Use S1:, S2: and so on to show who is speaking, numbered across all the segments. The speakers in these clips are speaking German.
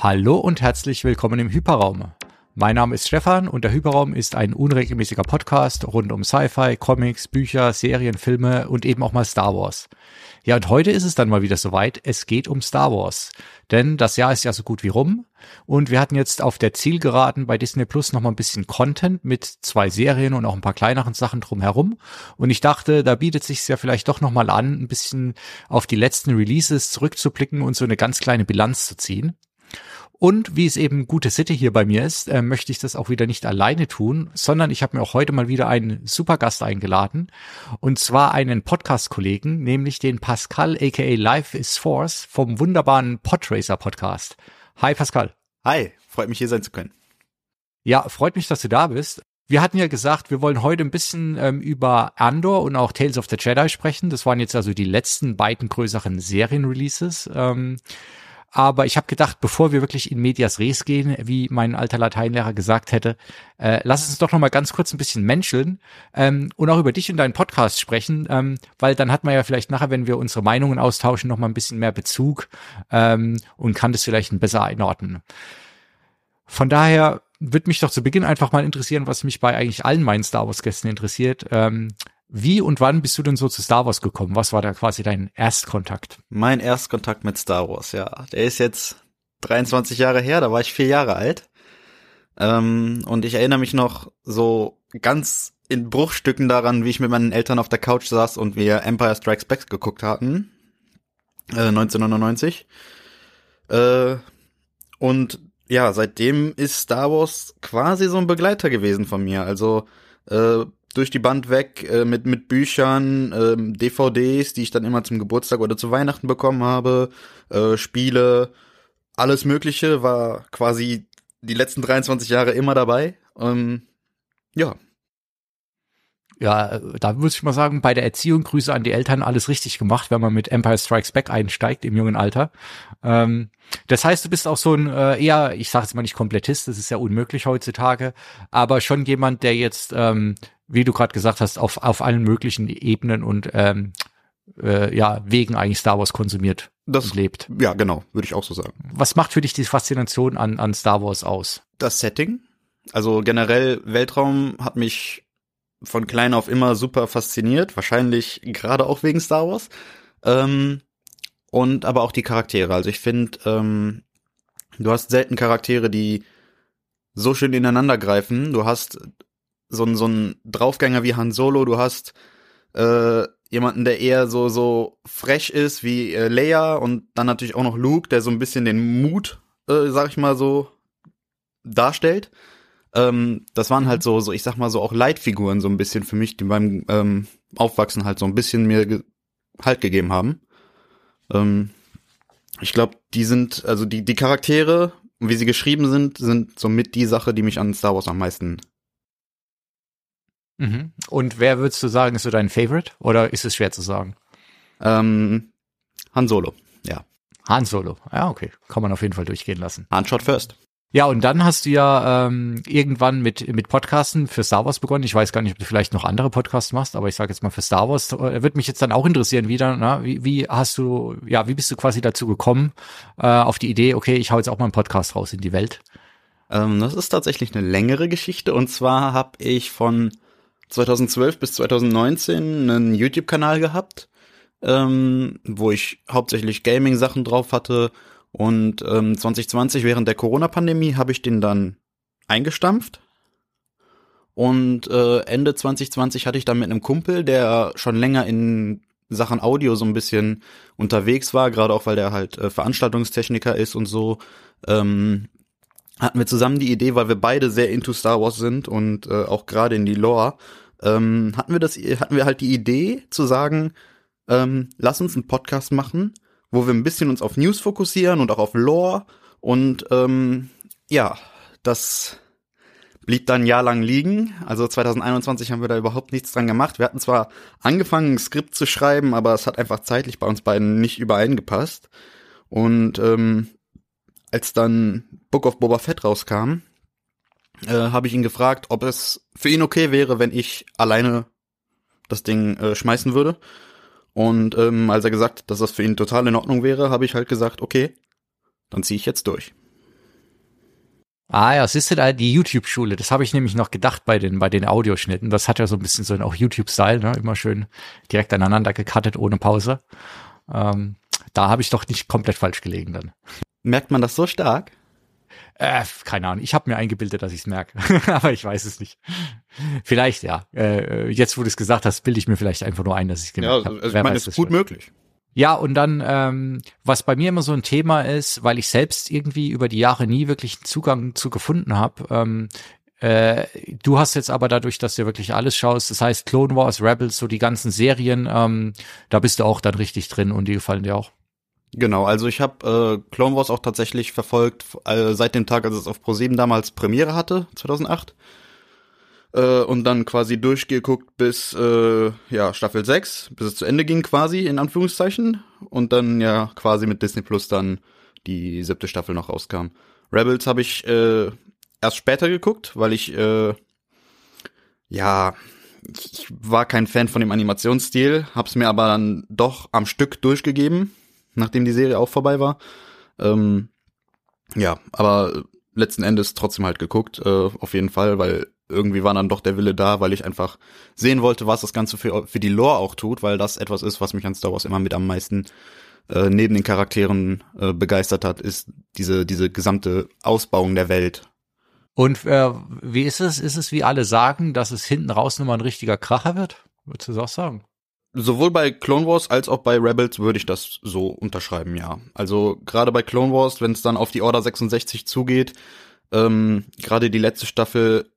S1: Hallo und herzlich willkommen im Hyperraum. Mein Name ist Stefan und der Hyperraum ist ein unregelmäßiger Podcast rund um Sci-Fi, Comics, Bücher, Serien, Filme und eben auch mal Star Wars. Ja, und heute ist es dann mal wieder soweit. Es geht um Star Wars. Denn das Jahr ist ja so gut wie rum. Und wir hatten jetzt auf der Zielgeraden bei Disney Plus noch mal ein bisschen Content mit zwei Serien und auch ein paar kleineren Sachen drumherum. Und ich dachte, da bietet sich ja vielleicht doch noch mal an, ein bisschen auf die letzten Releases zurückzublicken und so eine ganz kleine Bilanz zu ziehen. Und wie es eben gute Sitte hier bei mir ist, äh, möchte ich das auch wieder nicht alleine tun, sondern ich habe mir auch heute mal wieder einen super Gast eingeladen. Und zwar einen Podcast-Kollegen, nämlich den Pascal aka Life is Force vom wunderbaren Podracer Podcast. Hi Pascal.
S2: Hi, freut mich hier sein zu können.
S1: Ja, freut mich, dass du da bist. Wir hatten ja gesagt, wir wollen heute ein bisschen ähm, über Andor und auch Tales of the Jedi sprechen. Das waren jetzt also die letzten beiden größeren Serienreleases. Ähm, aber ich habe gedacht, bevor wir wirklich in Medias Res gehen, wie mein alter Lateinlehrer gesagt hätte, äh, lass uns doch noch mal ganz kurz ein bisschen menscheln ähm, und auch über dich und deinen Podcast sprechen, ähm, weil dann hat man ja vielleicht nachher, wenn wir unsere Meinungen austauschen, noch mal ein bisschen mehr Bezug ähm, und kann das vielleicht besser einordnen. Von daher würde mich doch zu Beginn einfach mal interessieren, was mich bei eigentlich allen meinen Star Wars Gästen interessiert. Ähm, wie und wann bist du denn so zu Star Wars gekommen? Was war da quasi dein Erstkontakt?
S2: Mein Erstkontakt mit Star Wars, ja. Der ist jetzt 23 Jahre her, da war ich vier Jahre alt. Ähm, und ich erinnere mich noch so ganz in Bruchstücken daran, wie ich mit meinen Eltern auf der Couch saß und wir Empire Strikes Back geguckt hatten. Äh, 1999. Äh, und ja, seitdem ist Star Wars quasi so ein Begleiter gewesen von mir. Also äh, durch die Band weg äh, mit mit Büchern, ähm, DVDs, die ich dann immer zum Geburtstag oder zu Weihnachten bekommen habe, äh, Spiele, alles Mögliche war quasi die letzten 23 Jahre immer dabei. Ähm, ja.
S1: Ja, da muss ich mal sagen, bei der Erziehung Grüße an die Eltern alles richtig gemacht, wenn man mit Empire Strikes Back einsteigt im jungen Alter. Ähm, das heißt, du bist auch so ein äh, eher, ich sage jetzt mal nicht Komplettist, das ist ja unmöglich heutzutage, aber schon jemand, der jetzt ähm, wie du gerade gesagt hast, auf, auf allen möglichen Ebenen und ähm, äh, ja, Wegen eigentlich Star Wars konsumiert
S2: das,
S1: und lebt.
S2: Ja, genau, würde ich auch so sagen.
S1: Was macht für dich die Faszination an, an Star Wars aus?
S2: Das Setting. Also generell Weltraum hat mich von klein auf immer super fasziniert, wahrscheinlich gerade auch wegen Star Wars. Ähm, und aber auch die Charaktere. Also ich finde, ähm, du hast selten Charaktere, die so schön ineinander greifen. Du hast so ein, so Draufgänger wie Han Solo, du hast äh, jemanden, der eher so, so frech ist wie äh, Leia und dann natürlich auch noch Luke, der so ein bisschen den Mut, äh, sag ich mal so, darstellt. Ähm, das waren halt so, so, ich sag mal so auch Leitfiguren so ein bisschen für mich, die beim ähm, Aufwachsen halt so ein bisschen mir ge Halt gegeben haben. Ähm, ich glaube, die sind, also die, die Charaktere, wie sie geschrieben sind, sind somit die Sache, die mich an Star Wars am meisten
S1: Mhm. Und wer würdest du sagen, ist so dein Favorite? Oder ist es schwer zu sagen?
S2: Ähm, Han Solo, ja.
S1: Han Solo, ja, okay. Kann man auf jeden Fall durchgehen lassen.
S2: Han Shot first.
S1: Ja, und dann hast du ja ähm, irgendwann mit mit Podcasten für Star Wars begonnen. Ich weiß gar nicht, ob du vielleicht noch andere Podcasts machst, aber ich sage jetzt mal für Star Wars. Äh, wird mich jetzt dann auch interessieren wieder. Na, wie, wie hast du, ja, wie bist du quasi dazu gekommen äh, auf die Idee? Okay, ich hau jetzt auch mal einen Podcast raus in die Welt.
S2: Ähm, das ist tatsächlich eine längere Geschichte. Und zwar habe ich von 2012 bis 2019 einen YouTube-Kanal gehabt, ähm, wo ich hauptsächlich Gaming-Sachen drauf hatte. Und ähm, 2020 während der Corona-Pandemie habe ich den dann eingestampft. Und äh, Ende 2020 hatte ich dann mit einem Kumpel, der schon länger in Sachen Audio so ein bisschen unterwegs war, gerade auch weil der halt äh, Veranstaltungstechniker ist und so, ähm, hatten wir zusammen die Idee, weil wir beide sehr into Star Wars sind und äh, auch gerade in die Lore, ähm, hatten wir das, hatten wir halt die Idee zu sagen, ähm, lass uns einen Podcast machen, wo wir ein bisschen uns auf News fokussieren und auch auf Lore und ähm, ja, das blieb dann ein Jahr lang liegen. Also 2021 haben wir da überhaupt nichts dran gemacht. Wir hatten zwar angefangen, ein Skript zu schreiben, aber es hat einfach zeitlich bei uns beiden nicht übereingepasst. Und ähm, als dann Book of Boba Fett rauskam, äh, habe ich ihn gefragt, ob es für ihn okay wäre, wenn ich alleine das Ding äh, schmeißen würde. Und ähm, als er gesagt, dass das für ihn total in Ordnung wäre, habe ich halt gesagt, okay, dann ziehe ich jetzt durch.
S1: Ah ja, siehst du da die YouTube-Schule, das habe ich nämlich noch gedacht bei den, bei den Audioschnitten. Das hat ja so ein bisschen so ein auch YouTube-Style, ne? immer schön direkt aneinander gecuttet, ohne Pause. Ähm, da habe ich doch nicht komplett falsch gelegen dann.
S2: Merkt man das so stark?
S1: Äh, keine Ahnung, ich habe mir eingebildet, dass ich es merke, aber ich weiß es nicht. Vielleicht ja. Äh, jetzt, wo du es gesagt hast, bilde ich mir vielleicht einfach nur ein, dass ich es gemerkt
S2: ja,
S1: habe.
S2: Also, ich meine, es ist gut möglich.
S1: Ja, und dann, ähm, was bei mir immer so ein Thema ist, weil ich selbst irgendwie über die Jahre nie wirklich einen Zugang zu gefunden habe, ähm, äh, du hast jetzt aber dadurch, dass du wirklich alles schaust, das heißt Clone Wars, Rebels, so die ganzen Serien, ähm, da bist du auch dann richtig drin und die gefallen dir auch.
S2: Genau, also ich habe äh, Clone Wars auch tatsächlich verfolgt äh, seit dem Tag, als es auf Pro7 damals Premiere hatte, 2008. Äh, und dann quasi durchgeguckt bis äh, ja Staffel 6, bis es zu Ende ging quasi, in Anführungszeichen. Und dann ja quasi mit Disney Plus dann die siebte Staffel noch rauskam. Rebels habe ich äh, erst später geguckt, weil ich äh, ja ich war kein Fan von dem Animationsstil, hab's mir aber dann doch am Stück durchgegeben nachdem die Serie auch vorbei war. Ähm, ja, aber letzten Endes trotzdem halt geguckt, äh, auf jeden Fall, weil irgendwie war dann doch der Wille da, weil ich einfach sehen wollte, was das Ganze für, für die Lore auch tut, weil das etwas ist, was mich an Star Wars immer mit am meisten äh, neben den Charakteren äh, begeistert hat, ist diese, diese gesamte Ausbauung der Welt.
S1: Und äh, wie ist es? Ist es, wie alle sagen, dass es hinten raus nochmal ein richtiger Kracher wird? Würdest du das auch sagen?
S2: Sowohl bei Clone Wars als auch bei Rebels würde ich das so unterschreiben, ja. Also gerade bei Clone Wars, wenn es dann auf die Order 66 zugeht, ähm, gerade die letzte Staffel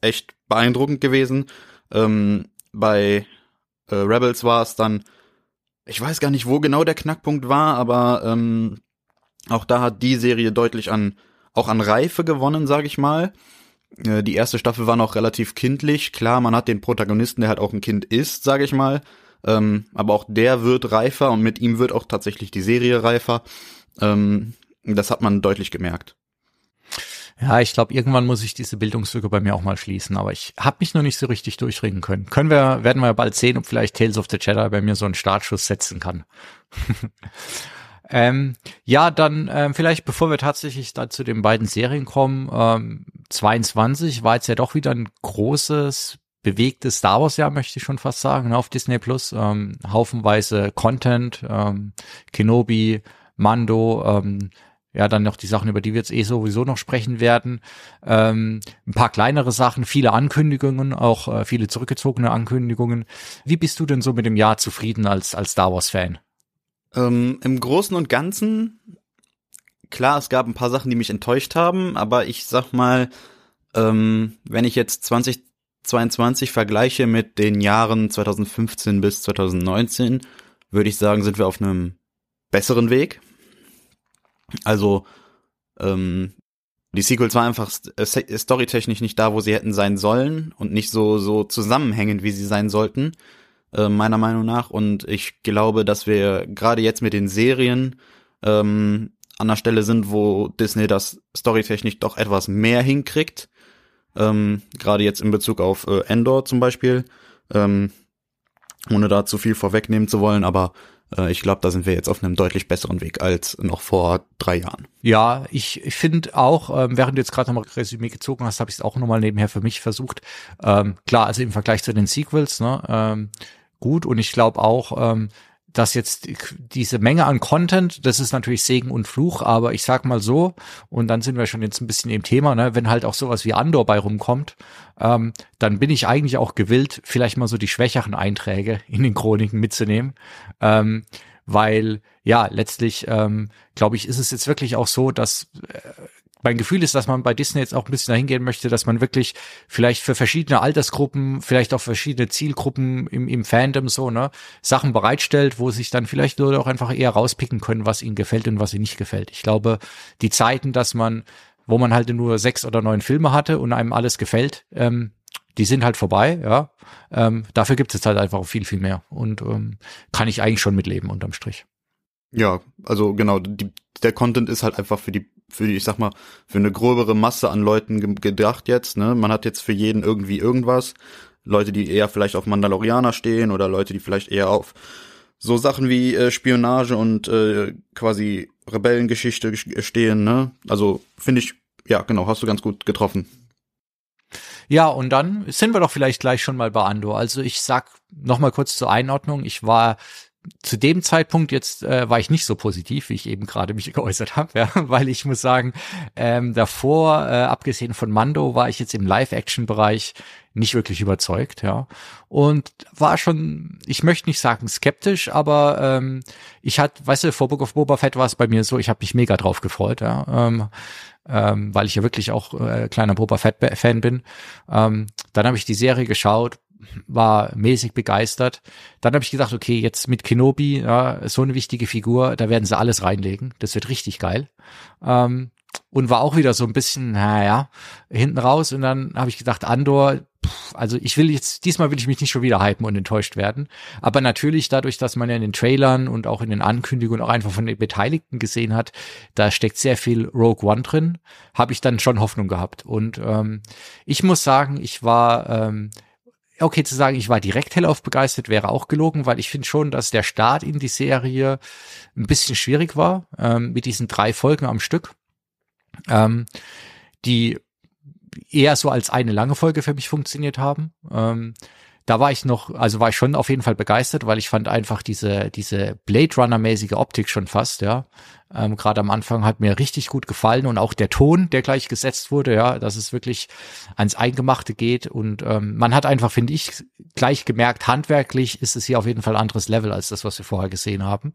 S2: echt beeindruckend gewesen. Ähm, bei äh, Rebels war es dann, ich weiß gar nicht, wo genau der Knackpunkt war, aber ähm, auch da hat die Serie deutlich an, auch an Reife gewonnen, sage ich mal. Äh, die erste Staffel war noch relativ kindlich. Klar, man hat den Protagonisten, der halt auch ein Kind ist, sage ich mal. Ähm, aber auch der wird reifer und mit ihm wird auch tatsächlich die Serie reifer. Ähm, das hat man deutlich gemerkt.
S1: Ja, ich glaube, irgendwann muss ich diese Bildungslücke bei mir auch mal schließen, aber ich habe mich noch nicht so richtig durchringen können. Können wir, werden wir bald sehen, ob vielleicht Tales of the Jedi bei mir so einen Startschuss setzen kann. ähm, ja, dann ähm, vielleicht, bevor wir tatsächlich da zu den beiden Serien kommen, ähm, 22 war jetzt ja doch wieder ein großes bewegtes Star Wars Jahr, möchte ich schon fast sagen, ne, auf Disney Plus. Ähm, haufenweise Content, ähm, Kenobi, Mando, ähm, ja, dann noch die Sachen, über die wir jetzt eh sowieso noch sprechen werden. Ähm, ein paar kleinere Sachen, viele Ankündigungen, auch äh, viele zurückgezogene Ankündigungen. Wie bist du denn so mit dem Jahr zufrieden als, als Star Wars-Fan?
S2: Ähm, Im Großen und Ganzen, klar, es gab ein paar Sachen, die mich enttäuscht haben, aber ich sag mal, ähm, wenn ich jetzt 20 22 vergleiche mit den Jahren 2015 bis 2019, würde ich sagen, sind wir auf einem besseren Weg. Also ähm, die Sequels waren einfach storytechnisch nicht da, wo sie hätten sein sollen und nicht so so zusammenhängend, wie sie sein sollten, äh, meiner Meinung nach. Und ich glaube, dass wir gerade jetzt mit den Serien ähm, an der Stelle sind, wo Disney das storytechnisch doch etwas mehr hinkriegt ähm, gerade jetzt in Bezug auf äh, Endor zum Beispiel, ähm, ohne da zu viel vorwegnehmen zu wollen, aber äh, ich glaube, da sind wir jetzt auf einem deutlich besseren Weg als noch vor drei Jahren.
S1: Ja, ich, ich finde auch, ähm, während du jetzt gerade nochmal Resümee gezogen hast, habe ich es auch nochmal nebenher für mich versucht. Ähm, klar, also im Vergleich zu den Sequels, ne, ähm, gut und ich glaube auch, ähm, dass jetzt diese Menge an Content, das ist natürlich Segen und Fluch, aber ich sag mal so, und dann sind wir schon jetzt ein bisschen im Thema, ne, wenn halt auch sowas wie Andor bei rumkommt, ähm, dann bin ich eigentlich auch gewillt, vielleicht mal so die schwächeren Einträge in den Chroniken mitzunehmen. Ähm, weil ja, letztlich ähm, glaube ich, ist es jetzt wirklich auch so, dass äh, mein Gefühl ist, dass man bei Disney jetzt auch ein bisschen dahin gehen möchte, dass man wirklich vielleicht für verschiedene Altersgruppen, vielleicht auch verschiedene Zielgruppen im, im Fandom so, ne, Sachen bereitstellt, wo sich dann vielleicht Leute auch einfach eher rauspicken können, was ihnen gefällt und was ihnen nicht gefällt. Ich glaube, die Zeiten, dass man, wo man halt nur sechs oder neun Filme hatte und einem alles gefällt, ähm, die sind halt vorbei, ja. Ähm, dafür gibt es halt einfach viel, viel mehr. Und ähm, kann ich eigentlich schon mitleben unterm Strich.
S2: Ja, also genau, die, der Content ist halt einfach für die für die, ich sag mal, für eine gröbere Masse an Leuten gedacht jetzt, ne? Man hat jetzt für jeden irgendwie irgendwas. Leute, die eher vielleicht auf Mandalorianer stehen oder Leute, die vielleicht eher auf so Sachen wie äh, Spionage und äh, quasi Rebellengeschichte stehen, ne? Also finde ich ja, genau, hast du ganz gut getroffen.
S1: Ja, und dann sind wir doch vielleicht gleich schon mal bei Andor. Also ich sag noch mal kurz zur Einordnung. Ich war zu dem Zeitpunkt jetzt äh, war ich nicht so positiv, wie ich eben gerade mich geäußert habe, ja, weil ich muss sagen, ähm, davor, äh, abgesehen von Mando, war ich jetzt im Live-Action-Bereich nicht wirklich überzeugt, ja. Und war schon, ich möchte nicht sagen skeptisch, aber ähm, ich hatte, weißt du, vor Book of Boba Fett war es bei mir so, ich habe mich mega drauf gefreut, ja. Ähm, ähm, weil ich ja wirklich auch äh, kleiner Boba Fett-Fan bin. Ähm, dann habe ich die Serie geschaut, war mäßig begeistert. Dann habe ich gedacht, okay, jetzt mit Kenobi, ja, so eine wichtige Figur, da werden sie alles reinlegen. Das wird richtig geil. Ähm, und war auch wieder so ein bisschen, naja, hinten raus. Und dann habe ich gedacht, Andor, pff, also ich will jetzt, diesmal will ich mich nicht schon wieder hypen und enttäuscht werden. Aber natürlich dadurch, dass man ja in den Trailern und auch in den Ankündigungen auch einfach von den Beteiligten gesehen hat, da steckt sehr viel Rogue One drin, habe ich dann schon Hoffnung gehabt. Und ähm, ich muss sagen, ich war ähm, okay zu sagen, ich war direkt hellauf begeistert, wäre auch gelogen, weil ich finde schon, dass der Start in die Serie ein bisschen schwierig war, ähm, mit diesen drei Folgen am Stück, ähm, die eher so als eine lange Folge für mich funktioniert haben. Ähm, da war ich noch, also war ich schon auf jeden Fall begeistert, weil ich fand einfach diese, diese Blade Runner-mäßige Optik schon fast, ja. Ähm, Gerade am Anfang hat mir richtig gut gefallen und auch der Ton, der gleich gesetzt wurde, ja, dass es wirklich ans Eingemachte geht. Und ähm, man hat einfach, finde ich, gleich gemerkt, handwerklich ist es hier auf jeden Fall anderes Level als das, was wir vorher gesehen haben.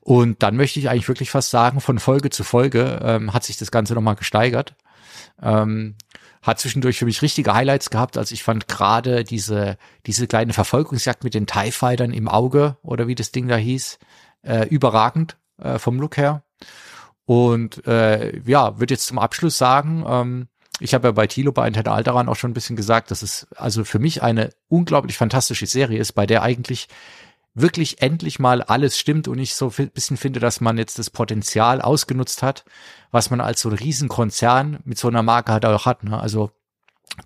S1: Und dann möchte ich eigentlich wirklich fast sagen, von Folge zu Folge ähm, hat sich das Ganze nochmal gesteigert. Ähm, hat zwischendurch für mich richtige Highlights gehabt. Also ich fand gerade diese, diese kleine Verfolgungsjagd mit den TIE Fightern im Auge oder wie das Ding da hieß, äh, überragend äh, vom Look her. Und äh, ja, würde jetzt zum Abschluss sagen, ähm, ich habe ja bei Tilo bei Antenne Alderan auch schon ein bisschen gesagt, dass es also für mich eine unglaublich fantastische Serie ist, bei der eigentlich wirklich endlich mal alles stimmt und ich so ein bisschen finde, dass man jetzt das Potenzial ausgenutzt hat, was man als so ein Riesenkonzern mit so einer Marke halt auch hat. Ne? Also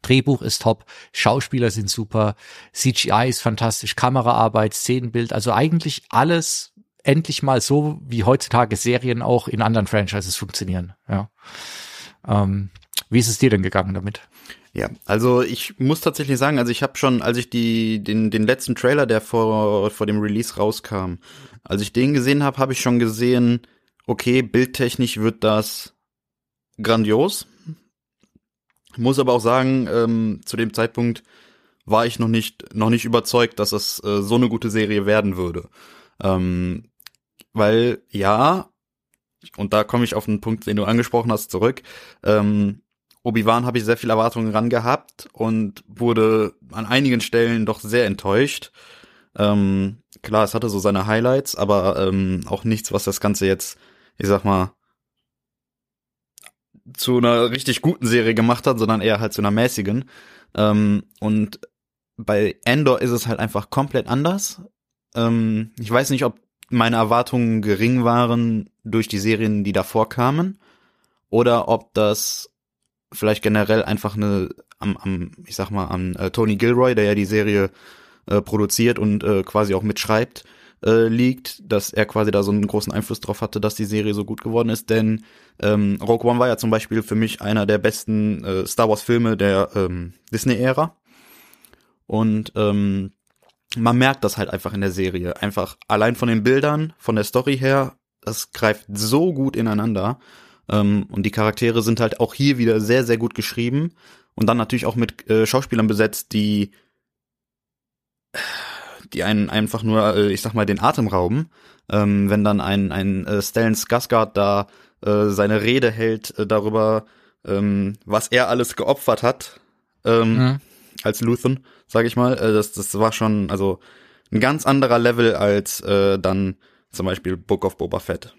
S1: Drehbuch ist top, Schauspieler sind super, CGI ist fantastisch, Kameraarbeit, Szenenbild, also eigentlich alles endlich mal so, wie heutzutage Serien auch in anderen Franchises funktionieren. Ja. Ähm, wie ist es dir denn gegangen damit?
S2: Ja, also ich muss tatsächlich sagen, also ich habe schon, als ich die den den letzten Trailer, der vor vor dem Release rauskam, als ich den gesehen habe, habe ich schon gesehen, okay, bildtechnisch wird das grandios. Muss aber auch sagen, ähm, zu dem Zeitpunkt war ich noch nicht noch nicht überzeugt, dass es äh, so eine gute Serie werden würde, ähm, weil ja und da komme ich auf den Punkt, den du angesprochen hast, zurück. Ähm, Obi-Wan habe ich sehr viel Erwartungen ran gehabt und wurde an einigen Stellen doch sehr enttäuscht. Ähm, klar, es hatte so seine Highlights, aber ähm, auch nichts, was das Ganze jetzt, ich sag mal, zu einer richtig guten Serie gemacht hat, sondern eher halt zu einer mäßigen. Ähm, und bei Endor ist es halt einfach komplett anders. Ähm, ich weiß nicht, ob meine Erwartungen gering waren durch die Serien, die davor kamen, oder ob das vielleicht generell einfach eine am, am ich sag mal, an äh, Tony Gilroy, der ja die Serie äh, produziert und äh, quasi auch mitschreibt, äh, liegt, dass er quasi da so einen großen Einfluss drauf hatte, dass die Serie so gut geworden ist. Denn ähm, Rogue One war ja zum Beispiel für mich einer der besten äh, Star Wars Filme der ähm, Disney-Ära. Und ähm, man merkt das halt einfach in der Serie. Einfach allein von den Bildern, von der Story her, das greift so gut ineinander. Ähm, und die Charaktere sind halt auch hier wieder sehr, sehr gut geschrieben. Und dann natürlich auch mit äh, Schauspielern besetzt, die, die einen einfach nur, äh, ich sag mal, den Atem rauben. Ähm, wenn dann ein, ein äh, Stellan Skarsgård da äh, seine Rede hält äh, darüber, ähm, was er alles geopfert hat, ähm, mhm. als Luthen, sag ich mal. Äh, das, das war schon, also ein ganz anderer Level als äh, dann zum Beispiel Book of Boba Fett.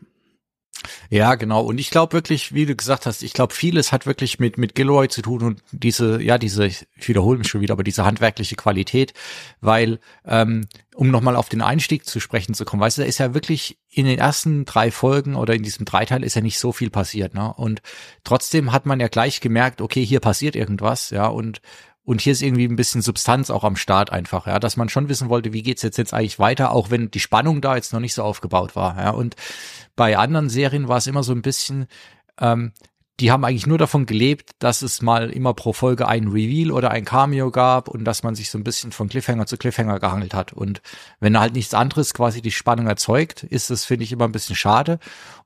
S1: Ja, genau. Und ich glaube wirklich, wie du gesagt hast, ich glaube, vieles hat wirklich mit, mit Gilroy zu tun und diese, ja, diese, ich wiederhole mich schon wieder, aber diese handwerkliche Qualität, weil, ähm, um nochmal auf den Einstieg zu sprechen zu kommen, weißt du, da ist ja wirklich in den ersten drei Folgen oder in diesem Dreiteil ist ja nicht so viel passiert, ne? Und trotzdem hat man ja gleich gemerkt, okay, hier passiert irgendwas, ja, und und hier ist irgendwie ein bisschen Substanz auch am Start einfach, ja, dass man schon wissen wollte, wie geht's jetzt jetzt eigentlich weiter, auch wenn die Spannung da jetzt noch nicht so aufgebaut war, ja. Und bei anderen Serien war es immer so ein bisschen, ähm, die haben eigentlich nur davon gelebt, dass es mal immer pro Folge ein Reveal oder ein Cameo gab und dass man sich so ein bisschen von Cliffhanger zu Cliffhanger gehangelt hat. Und wenn halt nichts anderes quasi die Spannung erzeugt, ist das, finde ich, immer ein bisschen schade.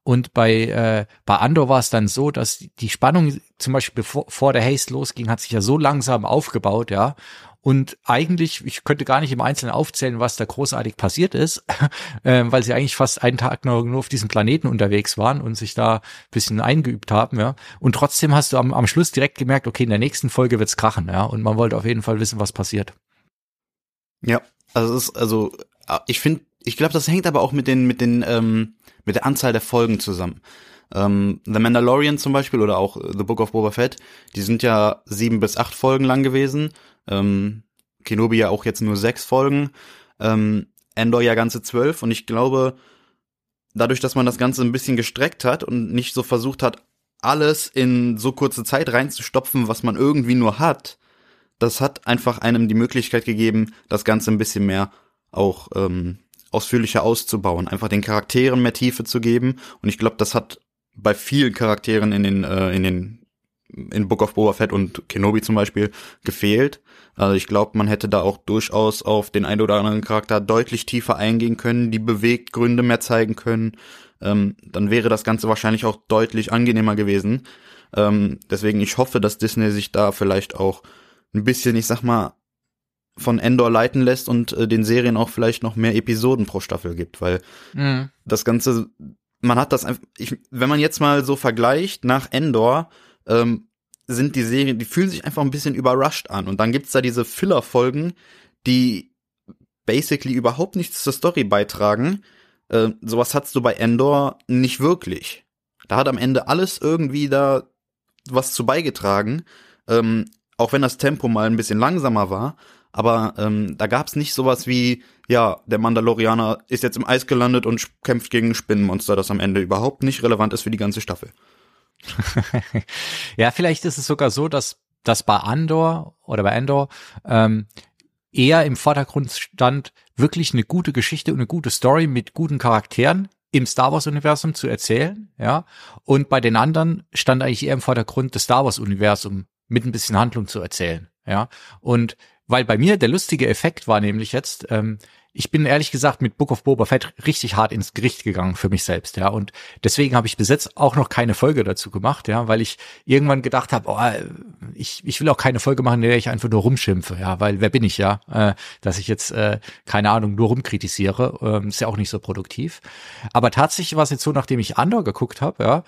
S1: Und bei, äh, bei Andor war es dann so, dass die Spannung zum Beispiel bevor vor der Haste losging, hat sich ja so langsam aufgebaut, ja. Und eigentlich, ich könnte gar nicht im Einzelnen aufzählen, was da großartig passiert ist, äh, weil sie eigentlich fast einen Tag nur, nur auf diesem Planeten unterwegs waren und sich da ein bisschen eingeübt haben, ja. Und trotzdem hast du am, am Schluss direkt gemerkt, okay, in der nächsten Folge wird's krachen, ja. Und man wollte auf jeden Fall wissen, was passiert.
S2: Ja, also es ist, also ich finde, ich glaube, das hängt aber auch mit den, mit den, ähm, mit der Anzahl der Folgen zusammen. Ähm, The Mandalorian zum Beispiel oder auch The Book of Boba Fett, die sind ja sieben bis acht Folgen lang gewesen ähm, Kenobi ja auch jetzt nur sechs Folgen. Ähm, Endor ja ganze zwölf. Und ich glaube, dadurch, dass man das Ganze ein bisschen gestreckt hat und nicht so versucht hat, alles in so kurze Zeit reinzustopfen, was man irgendwie nur hat, das hat einfach einem die Möglichkeit gegeben, das Ganze ein bisschen mehr auch ähm, ausführlicher auszubauen, einfach den Charakteren mehr Tiefe zu geben. Und ich glaube, das hat bei vielen Charakteren in den äh, in den in Book of Boba Fett und Kenobi zum Beispiel gefehlt. Also ich glaube, man hätte da auch durchaus auf den einen oder anderen Charakter deutlich tiefer eingehen können, die Beweggründe mehr zeigen können. Ähm, dann wäre das Ganze wahrscheinlich auch deutlich angenehmer gewesen. Ähm, deswegen, ich hoffe, dass Disney sich da vielleicht auch ein bisschen, ich sag mal, von Endor leiten lässt und äh, den Serien auch vielleicht noch mehr Episoden pro Staffel gibt, weil mhm. das Ganze, man hat das einfach, ich, wenn man jetzt mal so vergleicht nach Endor, ähm, sind die Serien, die fühlen sich einfach ein bisschen überrascht an. Und dann gibt's da diese Filler-Folgen, die basically überhaupt nichts zur Story beitragen. Äh, sowas hattest du bei Endor nicht wirklich. Da hat am Ende alles irgendwie da was zu beigetragen. Ähm, auch wenn das Tempo mal ein bisschen langsamer war. Aber ähm, da gab's nicht sowas wie, ja, der Mandalorianer ist jetzt im Eis gelandet und kämpft gegen ein Spinnenmonster, das am Ende überhaupt nicht relevant ist für die ganze Staffel.
S1: ja, vielleicht ist es sogar so, dass dass bei Andor oder bei Andor ähm, eher im Vordergrund stand, wirklich eine gute Geschichte und eine gute Story mit guten Charakteren im Star Wars Universum zu erzählen, ja. Und bei den anderen stand eigentlich eher im Vordergrund das Star Wars Universum mit ein bisschen Handlung zu erzählen, ja. Und weil bei mir der lustige Effekt war nämlich jetzt, ähm, ich bin ehrlich gesagt mit Book of Boba Fett richtig hart ins Gericht gegangen für mich selbst, ja. Und deswegen habe ich bis jetzt auch noch keine Folge dazu gemacht, ja, weil ich irgendwann gedacht habe, oh, ich, ich will auch keine Folge machen, in der ich einfach nur rumschimpfe, ja, weil wer bin ich ja, äh, dass ich jetzt, äh, keine Ahnung, nur rumkritisiere, ähm, ist ja auch nicht so produktiv. Aber tatsächlich war es jetzt so, nachdem ich Andor geguckt habe, ja,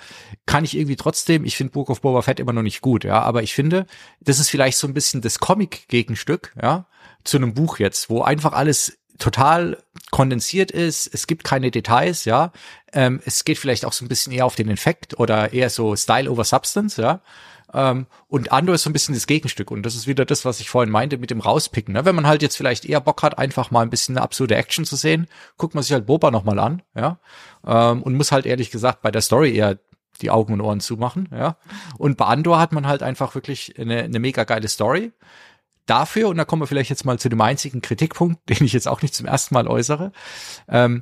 S1: kann ich irgendwie trotzdem, ich finde Book of Boba Fett immer noch nicht gut, ja, aber ich finde, das ist vielleicht so ein bisschen das Comic-Gegenstück, ja, zu einem Buch jetzt, wo einfach alles total kondensiert ist. Es gibt keine Details, ja. Ähm, es geht vielleicht auch so ein bisschen eher auf den Effekt oder eher so Style over Substance, ja. Ähm, und Andor ist so ein bisschen das Gegenstück. Und das ist wieder das, was ich vorhin meinte mit dem Rauspicken. Ne? Wenn man halt jetzt vielleicht eher Bock hat, einfach mal ein bisschen eine absurde Action zu sehen, guckt man sich halt Boba nochmal an, ja. Ähm, und muss halt ehrlich gesagt bei der Story eher die Augen und Ohren zumachen, ja. Und bei Andor hat man halt einfach wirklich eine, eine mega geile Story dafür, und da kommen wir vielleicht jetzt mal zu dem einzigen Kritikpunkt, den ich jetzt auch nicht zum ersten Mal äußere, ähm,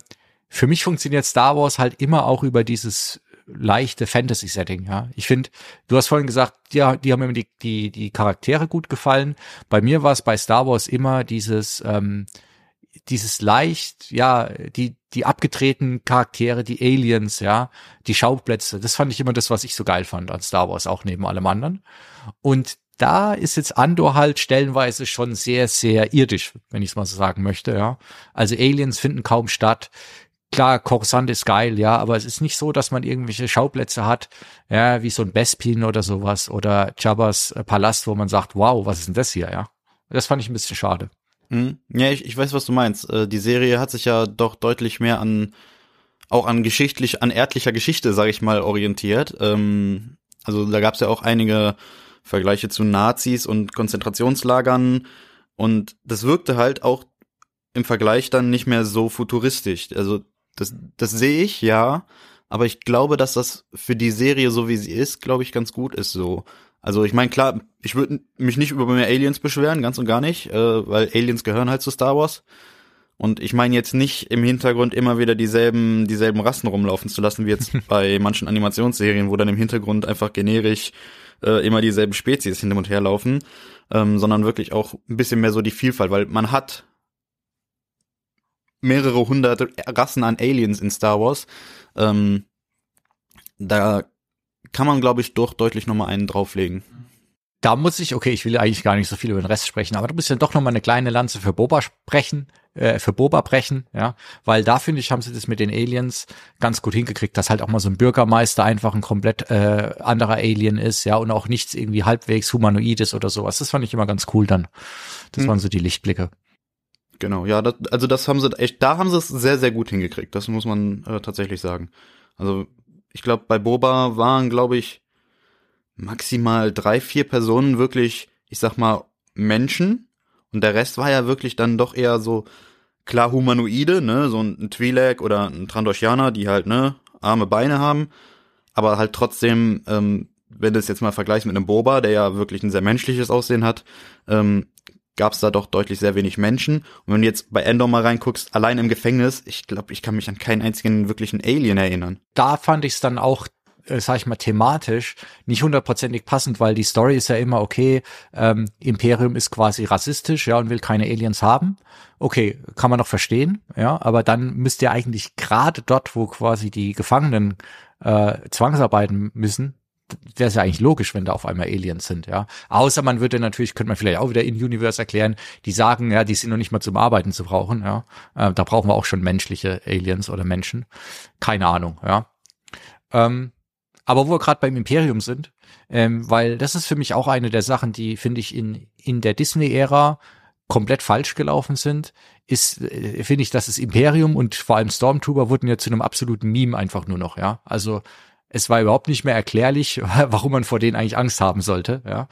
S1: für mich funktioniert Star Wars halt immer auch über dieses leichte Fantasy-Setting, ja. Ich finde, du hast vorhin gesagt, ja, die haben mir die, die, die Charaktere gut gefallen. Bei mir war es bei Star Wars immer dieses, ähm, dieses leicht, ja, die, die abgetretenen Charaktere, die Aliens, ja, die Schauplätze, das fand ich immer das, was ich so geil fand an Star Wars, auch neben allem anderen. Und da ist jetzt Andor halt stellenweise schon sehr, sehr irdisch, wenn ich es mal so sagen möchte, ja. Also Aliens finden kaum statt. Klar, Coruscant ist geil, ja, aber es ist nicht so, dass man irgendwelche Schauplätze hat, ja, wie so ein Bespin oder sowas oder Jabba's äh, Palast, wo man sagt, wow, was ist denn das hier, ja. Das fand ich ein bisschen schade.
S2: Mhm. Ja, ich, ich weiß, was du meinst. Äh, die Serie hat sich ja doch deutlich mehr an, auch an geschichtlich, an erdlicher Geschichte, sage ich mal, orientiert. Ähm, also da gab es ja auch einige Vergleiche zu Nazis und Konzentrationslagern. Und das wirkte halt auch im Vergleich dann nicht mehr so futuristisch. Also das, das sehe ich, ja. Aber ich glaube, dass das für die Serie, so wie sie ist, glaube ich, ganz gut ist so. Also ich meine, klar, ich würde mich nicht über mehr Aliens beschweren, ganz und gar nicht, äh, weil Aliens gehören halt zu Star Wars. Und ich meine jetzt nicht im Hintergrund immer wieder dieselben, dieselben Rassen rumlaufen zu lassen, wie jetzt bei manchen Animationsserien, wo dann im Hintergrund einfach generisch äh, immer dieselben Spezies hin und her laufen, ähm, sondern wirklich auch ein bisschen mehr so die Vielfalt, weil man hat mehrere hundert Rassen an Aliens in Star Wars. Ähm, da kann man, glaube ich, doch deutlich nochmal einen drauflegen.
S1: Da muss ich, okay, ich will eigentlich gar nicht so viel über den Rest sprechen, aber du bist ja doch nochmal eine kleine Lanze für Boba sprechen, äh, für Boba brechen, ja, weil da finde ich, haben sie das mit den Aliens ganz gut hingekriegt, dass halt auch mal so ein Bürgermeister einfach ein komplett äh, anderer Alien ist, ja, und auch nichts irgendwie halbwegs humanoides oder sowas. Das fand ich immer ganz cool dann. Das hm. waren so die Lichtblicke.
S2: Genau, ja, das, also das haben sie echt, da haben sie es sehr, sehr gut hingekriegt. Das muss man äh, tatsächlich sagen. Also ich glaube, bei Boba waren, glaube ich, maximal drei, vier Personen wirklich, ich sag mal, Menschen. Und der Rest war ja wirklich dann doch eher so klar Humanoide, ne, so ein Twi'lek oder ein Trandoshaner, die halt, ne, arme Beine haben, aber halt trotzdem, ähm, wenn du es jetzt mal vergleichst mit einem Boba, der ja wirklich ein sehr menschliches Aussehen hat, ähm, gab es da doch deutlich sehr wenig Menschen. Und wenn du jetzt bei Endor mal reinguckst, allein im Gefängnis, ich glaube, ich kann mich an keinen einzigen wirklichen Alien erinnern.
S1: Da fand ich es dann auch äh, sag ich mal, thematisch nicht hundertprozentig passend, weil die Story ist ja immer, okay, ähm, Imperium ist quasi rassistisch, ja, und will keine Aliens haben. Okay, kann man noch verstehen, ja, aber dann müsst ihr eigentlich gerade dort, wo quasi die Gefangenen äh, zwangsarbeiten müssen, wäre es ja eigentlich logisch, wenn da auf einmal Aliens sind, ja. Außer man würde natürlich, könnte man vielleicht auch wieder in Universe erklären, die sagen, ja, die sind noch nicht mal zum Arbeiten zu brauchen, ja. Äh, da brauchen wir auch schon menschliche Aliens oder Menschen. Keine Ahnung, ja. Ähm, aber wo wir gerade beim Imperium sind, ähm, weil das ist für mich auch eine der Sachen, die, finde ich, in, in der Disney-Ära komplett falsch gelaufen sind, ist, äh, finde ich, dass das Imperium und vor allem Stormtrooper wurden ja zu einem absoluten Meme einfach nur noch, ja. Also es war überhaupt nicht mehr erklärlich, warum man vor denen eigentlich Angst haben sollte. Ja.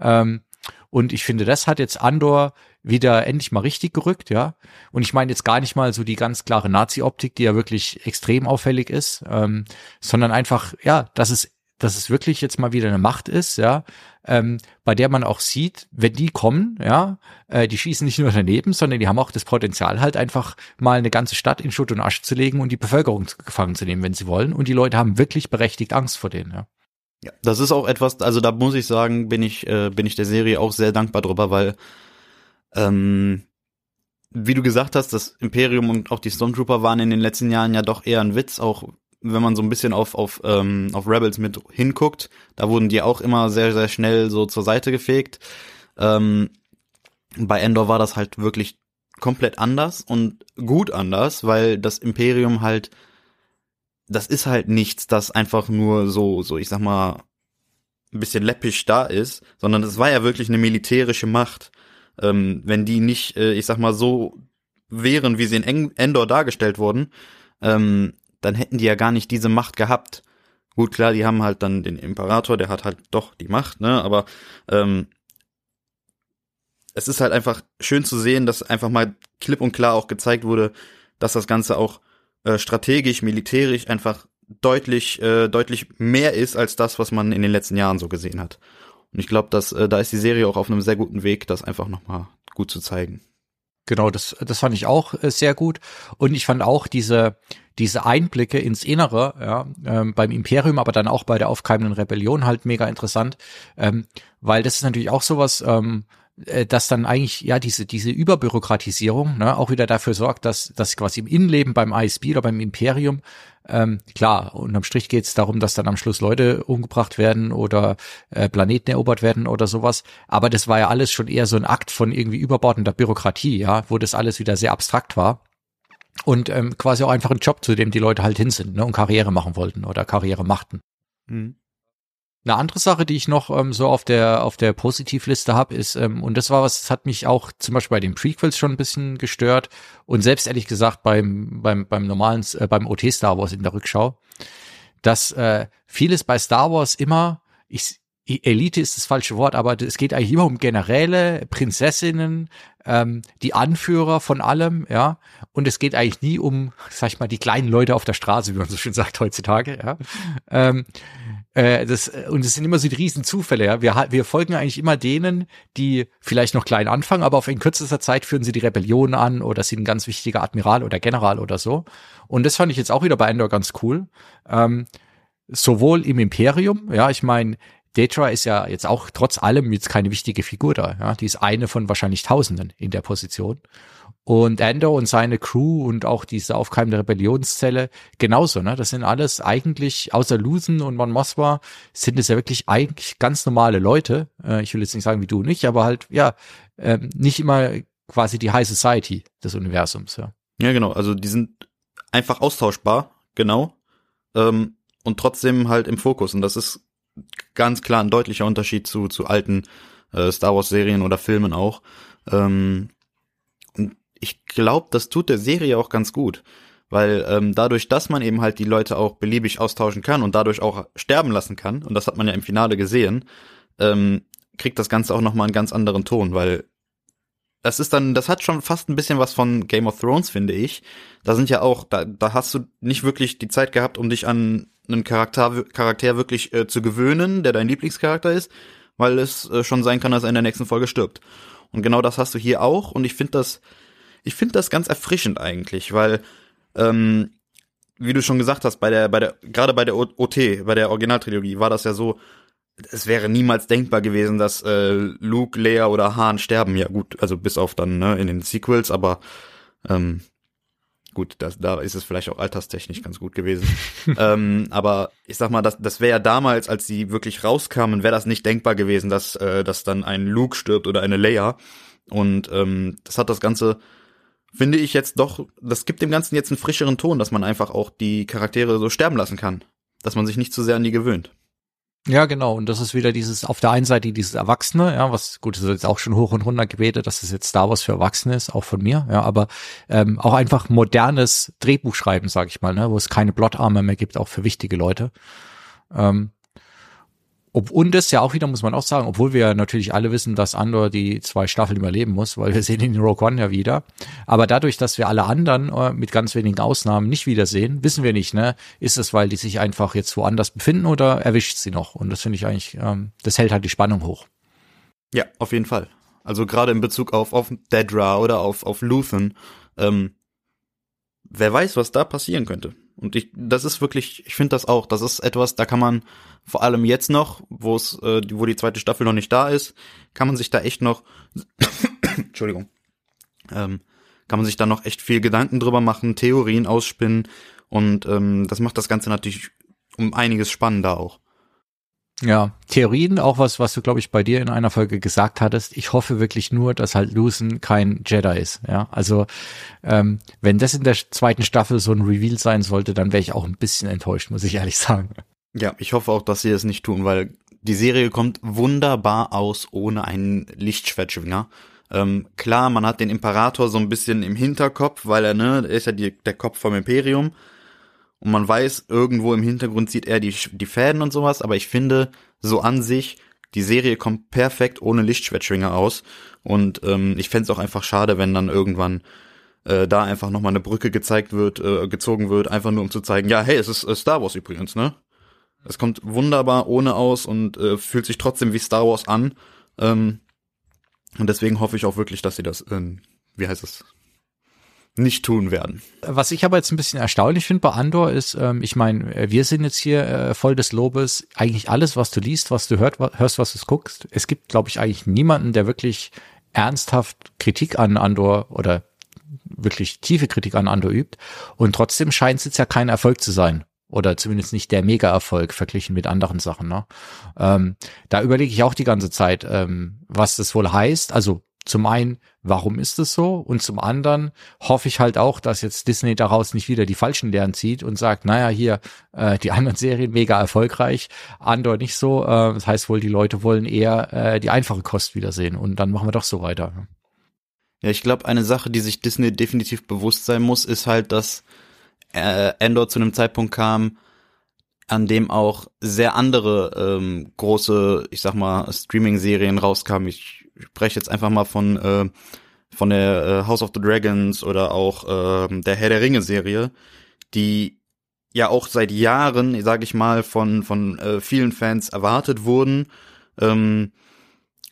S1: Ähm, und ich finde, das hat jetzt Andor wieder endlich mal richtig gerückt, ja. Und ich meine jetzt gar nicht mal so die ganz klare Nazi-Optik, die ja wirklich extrem auffällig ist, ähm, sondern einfach, ja, dass es dass es wirklich jetzt mal wieder eine Macht ist, ja, ähm, bei der man auch sieht, wenn die kommen, ja, äh, die schießen nicht nur daneben, sondern die haben auch das Potenzial halt einfach mal eine ganze Stadt in Schutt und Asche zu legen und die Bevölkerung gefangen zu nehmen, wenn sie wollen. Und die Leute haben wirklich berechtigt Angst vor denen, ja.
S2: Ja, das ist auch etwas, also da muss ich sagen, bin ich, äh, bin ich der Serie auch sehr dankbar drüber, weil ähm, wie du gesagt hast, das Imperium und auch die Stormtrooper waren in den letzten Jahren ja doch eher ein Witz, auch wenn man so ein bisschen auf, auf, ähm, auf Rebels mit hinguckt, da wurden die auch immer sehr, sehr schnell so zur Seite gefegt. Ähm, bei Endor war das halt wirklich komplett anders und gut anders, weil das Imperium halt, das ist halt nichts, das einfach nur so, so, ich sag mal, ein bisschen läppisch da ist, sondern es war ja wirklich eine militärische Macht. Ähm, wenn die nicht, äh, ich sag mal, so wären, wie sie in Endor dargestellt wurden, ähm, dann hätten die ja gar nicht diese Macht gehabt. Gut, klar, die haben halt dann den Imperator, der hat halt doch die Macht, ne? Aber ähm, es ist halt einfach schön zu sehen, dass einfach mal klipp und klar auch gezeigt wurde, dass das Ganze auch äh, strategisch, militärisch einfach deutlich, äh, deutlich mehr ist als das, was man in den letzten Jahren so gesehen hat. Und ich glaube, dass äh, da ist die Serie auch auf einem sehr guten Weg, das einfach nochmal gut zu zeigen.
S1: Genau, das, das fand ich auch äh, sehr gut. Und ich fand auch diese, diese Einblicke ins Innere, ja, ähm, beim Imperium, aber dann auch bei der aufkeimenden Rebellion halt mega interessant, ähm, weil das ist natürlich auch sowas, ähm, äh, dass dann eigentlich ja diese diese Überbürokratisierung ne, auch wieder dafür sorgt, dass dass quasi im Innenleben beim ISB oder beim Imperium ähm, klar unterm Strich geht es darum, dass dann am Schluss Leute umgebracht werden oder äh, Planeten erobert werden oder sowas. Aber das war ja alles schon eher so ein Akt von irgendwie überbordender Bürokratie, ja, wo das alles wieder sehr abstrakt war und ähm, quasi auch einfach ein Job, zu dem die Leute halt hin sind ne, und Karriere machen wollten oder Karriere machten. Mhm. Eine andere Sache, die ich noch ähm, so auf der auf der Positivliste habe, ist ähm, und das war was, das hat mich auch zum Beispiel bei den Prequels schon ein bisschen gestört und selbst ehrlich gesagt beim beim beim normalen äh, beim OT Star Wars in der Rückschau, dass äh, vieles bei Star Wars immer ich Elite ist das falsche Wort, aber es geht eigentlich immer um Generäle, Prinzessinnen, ähm, die Anführer von allem, ja. Und es geht eigentlich nie um, sag ich mal, die kleinen Leute auf der Straße, wie man so schön sagt heutzutage, ja. Ähm, Äh, das, und es sind immer so die Riesenzufälle. Ja? Wir, wir folgen eigentlich immer denen, die vielleicht noch klein anfangen, aber auf in kürzester Zeit führen sie die Rebellion an oder sind ein ganz wichtiger Admiral oder General oder so. Und das fand ich jetzt auch wieder bei Endor ganz cool. Ähm, sowohl im Imperium, ja, ich meine, Detra ist ja jetzt auch trotz allem jetzt keine wichtige Figur da. Ja? Die ist eine von wahrscheinlich Tausenden in der Position. Und Endo und seine Crew und auch diese aufkeimende Rebellionszelle genauso, ne? Das sind alles eigentlich, außer Lusen und Mon Mothma, sind es ja wirklich eigentlich ganz normale Leute. Äh, ich will jetzt nicht sagen wie du nicht, aber halt, ja, äh, nicht immer quasi die High Society des Universums, ja.
S2: Ja, genau. Also die sind einfach austauschbar, genau. Ähm, und trotzdem halt im Fokus. Und das ist ganz klar ein deutlicher Unterschied zu, zu alten äh, Star Wars Serien oder Filmen auch. Ähm, ich glaube, das tut der Serie auch ganz gut. Weil ähm, dadurch, dass man eben halt die Leute auch beliebig austauschen kann und dadurch auch sterben lassen kann, und das hat man ja im Finale gesehen, ähm, kriegt das Ganze auch nochmal einen ganz anderen Ton, weil das ist dann, das hat schon fast ein bisschen was von Game of Thrones, finde ich. Da sind ja auch, da, da hast du nicht wirklich die Zeit gehabt, um dich an einen Charakter, Charakter wirklich äh, zu gewöhnen, der dein Lieblingscharakter ist, weil es äh, schon sein kann, dass er in der nächsten Folge stirbt. Und genau das hast du hier auch, und ich finde das, ich finde das ganz erfrischend eigentlich, weil ähm, wie du schon gesagt hast, bei der, bei der, gerade bei der OT, bei der Originaltrilogie, war das ja so, es wäre niemals denkbar gewesen, dass äh, Luke, Leia oder Han sterben. Ja gut, also bis auf dann ne, in den Sequels, aber ähm, gut, das, da ist es vielleicht auch alterstechnisch ganz gut gewesen. ähm, aber ich sag mal, das, das wäre ja damals, als sie wirklich rauskamen, wäre das nicht denkbar gewesen, dass, äh, dass dann ein Luke stirbt oder eine Leia. Und ähm, das hat das Ganze finde ich jetzt doch, das gibt dem Ganzen jetzt einen frischeren Ton, dass man einfach auch die Charaktere so sterben lassen kann. Dass man sich nicht zu sehr an die gewöhnt.
S1: Ja, genau. Und das ist wieder dieses, auf der einen Seite dieses Erwachsene, ja, was, gut, das ist jetzt auch schon hoch und runter gebetet, dass es jetzt Star Wars für Erwachsene ist, auch von mir, ja, aber ähm, auch einfach modernes Drehbuchschreiben, sag ich mal, ne, wo es keine Plotarme mehr gibt, auch für wichtige Leute. Ähm, ob, und das ja auch wieder, muss man auch sagen, obwohl wir natürlich alle wissen, dass Andor die zwei Staffeln überleben muss, weil wir sehen ihn in Rogue One ja wieder. Aber dadurch, dass wir alle anderen äh, mit ganz wenigen Ausnahmen nicht wiedersehen, wissen wir nicht, ne? Ist es, weil die sich einfach jetzt woanders befinden oder erwischt sie noch? Und das finde ich eigentlich, ähm, das hält halt die Spannung hoch.
S2: Ja, auf jeden Fall. Also gerade in Bezug auf, auf Dedra oder auf, auf Luthen, ähm, wer weiß, was da passieren könnte. Und ich, das ist wirklich, ich finde das auch, das ist etwas, da kann man vor allem jetzt noch, wo es, äh, wo die zweite Staffel noch nicht da ist, kann man sich da echt noch, Entschuldigung, ähm, kann man sich da noch echt viel Gedanken drüber machen, Theorien ausspinnen und ähm, das macht das Ganze natürlich um einiges spannender auch.
S1: Ja, Theorien, auch was, was du, glaube ich, bei dir in einer Folge gesagt hattest. Ich hoffe wirklich nur, dass halt Lucen kein Jedi ist. Ja, also ähm, wenn das in der zweiten Staffel so ein Reveal sein sollte, dann wäre ich auch ein bisschen enttäuscht, muss ich ehrlich sagen.
S2: Ja, ich hoffe auch, dass sie es nicht tun, weil die Serie kommt wunderbar aus ohne einen Lichtschwertschwinger. Ähm, klar, man hat den Imperator so ein bisschen im Hinterkopf, weil er, ne, ist ja die, der Kopf vom Imperium und man weiß, irgendwo im Hintergrund sieht er die, die Fäden und sowas, aber ich finde, so an sich, die Serie kommt perfekt ohne Lichtschwertschwinger aus und ähm, ich fände es auch einfach schade, wenn dann irgendwann äh, da einfach nochmal eine Brücke gezeigt wird, äh, gezogen wird, einfach nur um zu zeigen, ja, hey, es ist äh, Star Wars übrigens, ne? Es kommt wunderbar ohne aus und äh, fühlt sich trotzdem wie Star Wars an. Ähm, und deswegen hoffe ich auch wirklich, dass sie das, äh, wie heißt es, nicht tun werden.
S1: Was ich aber jetzt ein bisschen erstaunlich finde bei Andor ist, ähm, ich meine, wir sind jetzt hier äh, voll des Lobes. Eigentlich alles, was du liest, was du hört, hörst, was du guckst. Es gibt, glaube ich, eigentlich niemanden, der wirklich ernsthaft Kritik an Andor oder wirklich tiefe Kritik an Andor übt. Und trotzdem scheint es jetzt ja kein Erfolg zu sein. Oder zumindest nicht der Mega-Erfolg verglichen mit anderen Sachen. Ne? Ähm, da überlege ich auch die ganze Zeit, ähm, was das wohl heißt. Also zum einen, warum ist es so? Und zum anderen hoffe ich halt auch, dass jetzt Disney daraus nicht wieder die falschen Lehren zieht und sagt, naja, hier, äh, die anderen Serien mega erfolgreich, Andor nicht so. Äh, das heißt wohl, die Leute wollen eher äh, die einfache Kost wiedersehen und dann machen wir doch so weiter.
S2: Ja, ich glaube, eine Sache, die sich Disney definitiv bewusst sein muss, ist halt, dass äh, Endor zu einem Zeitpunkt kam, an dem auch sehr andere ähm, große, ich sag mal, Streaming-Serien rauskamen. Ich spreche jetzt einfach mal von äh, von der äh, House of the Dragons oder auch äh, der Herr der Ringe Serie, die ja auch seit Jahren, sage ich mal, von von äh, vielen Fans erwartet wurden. Ähm,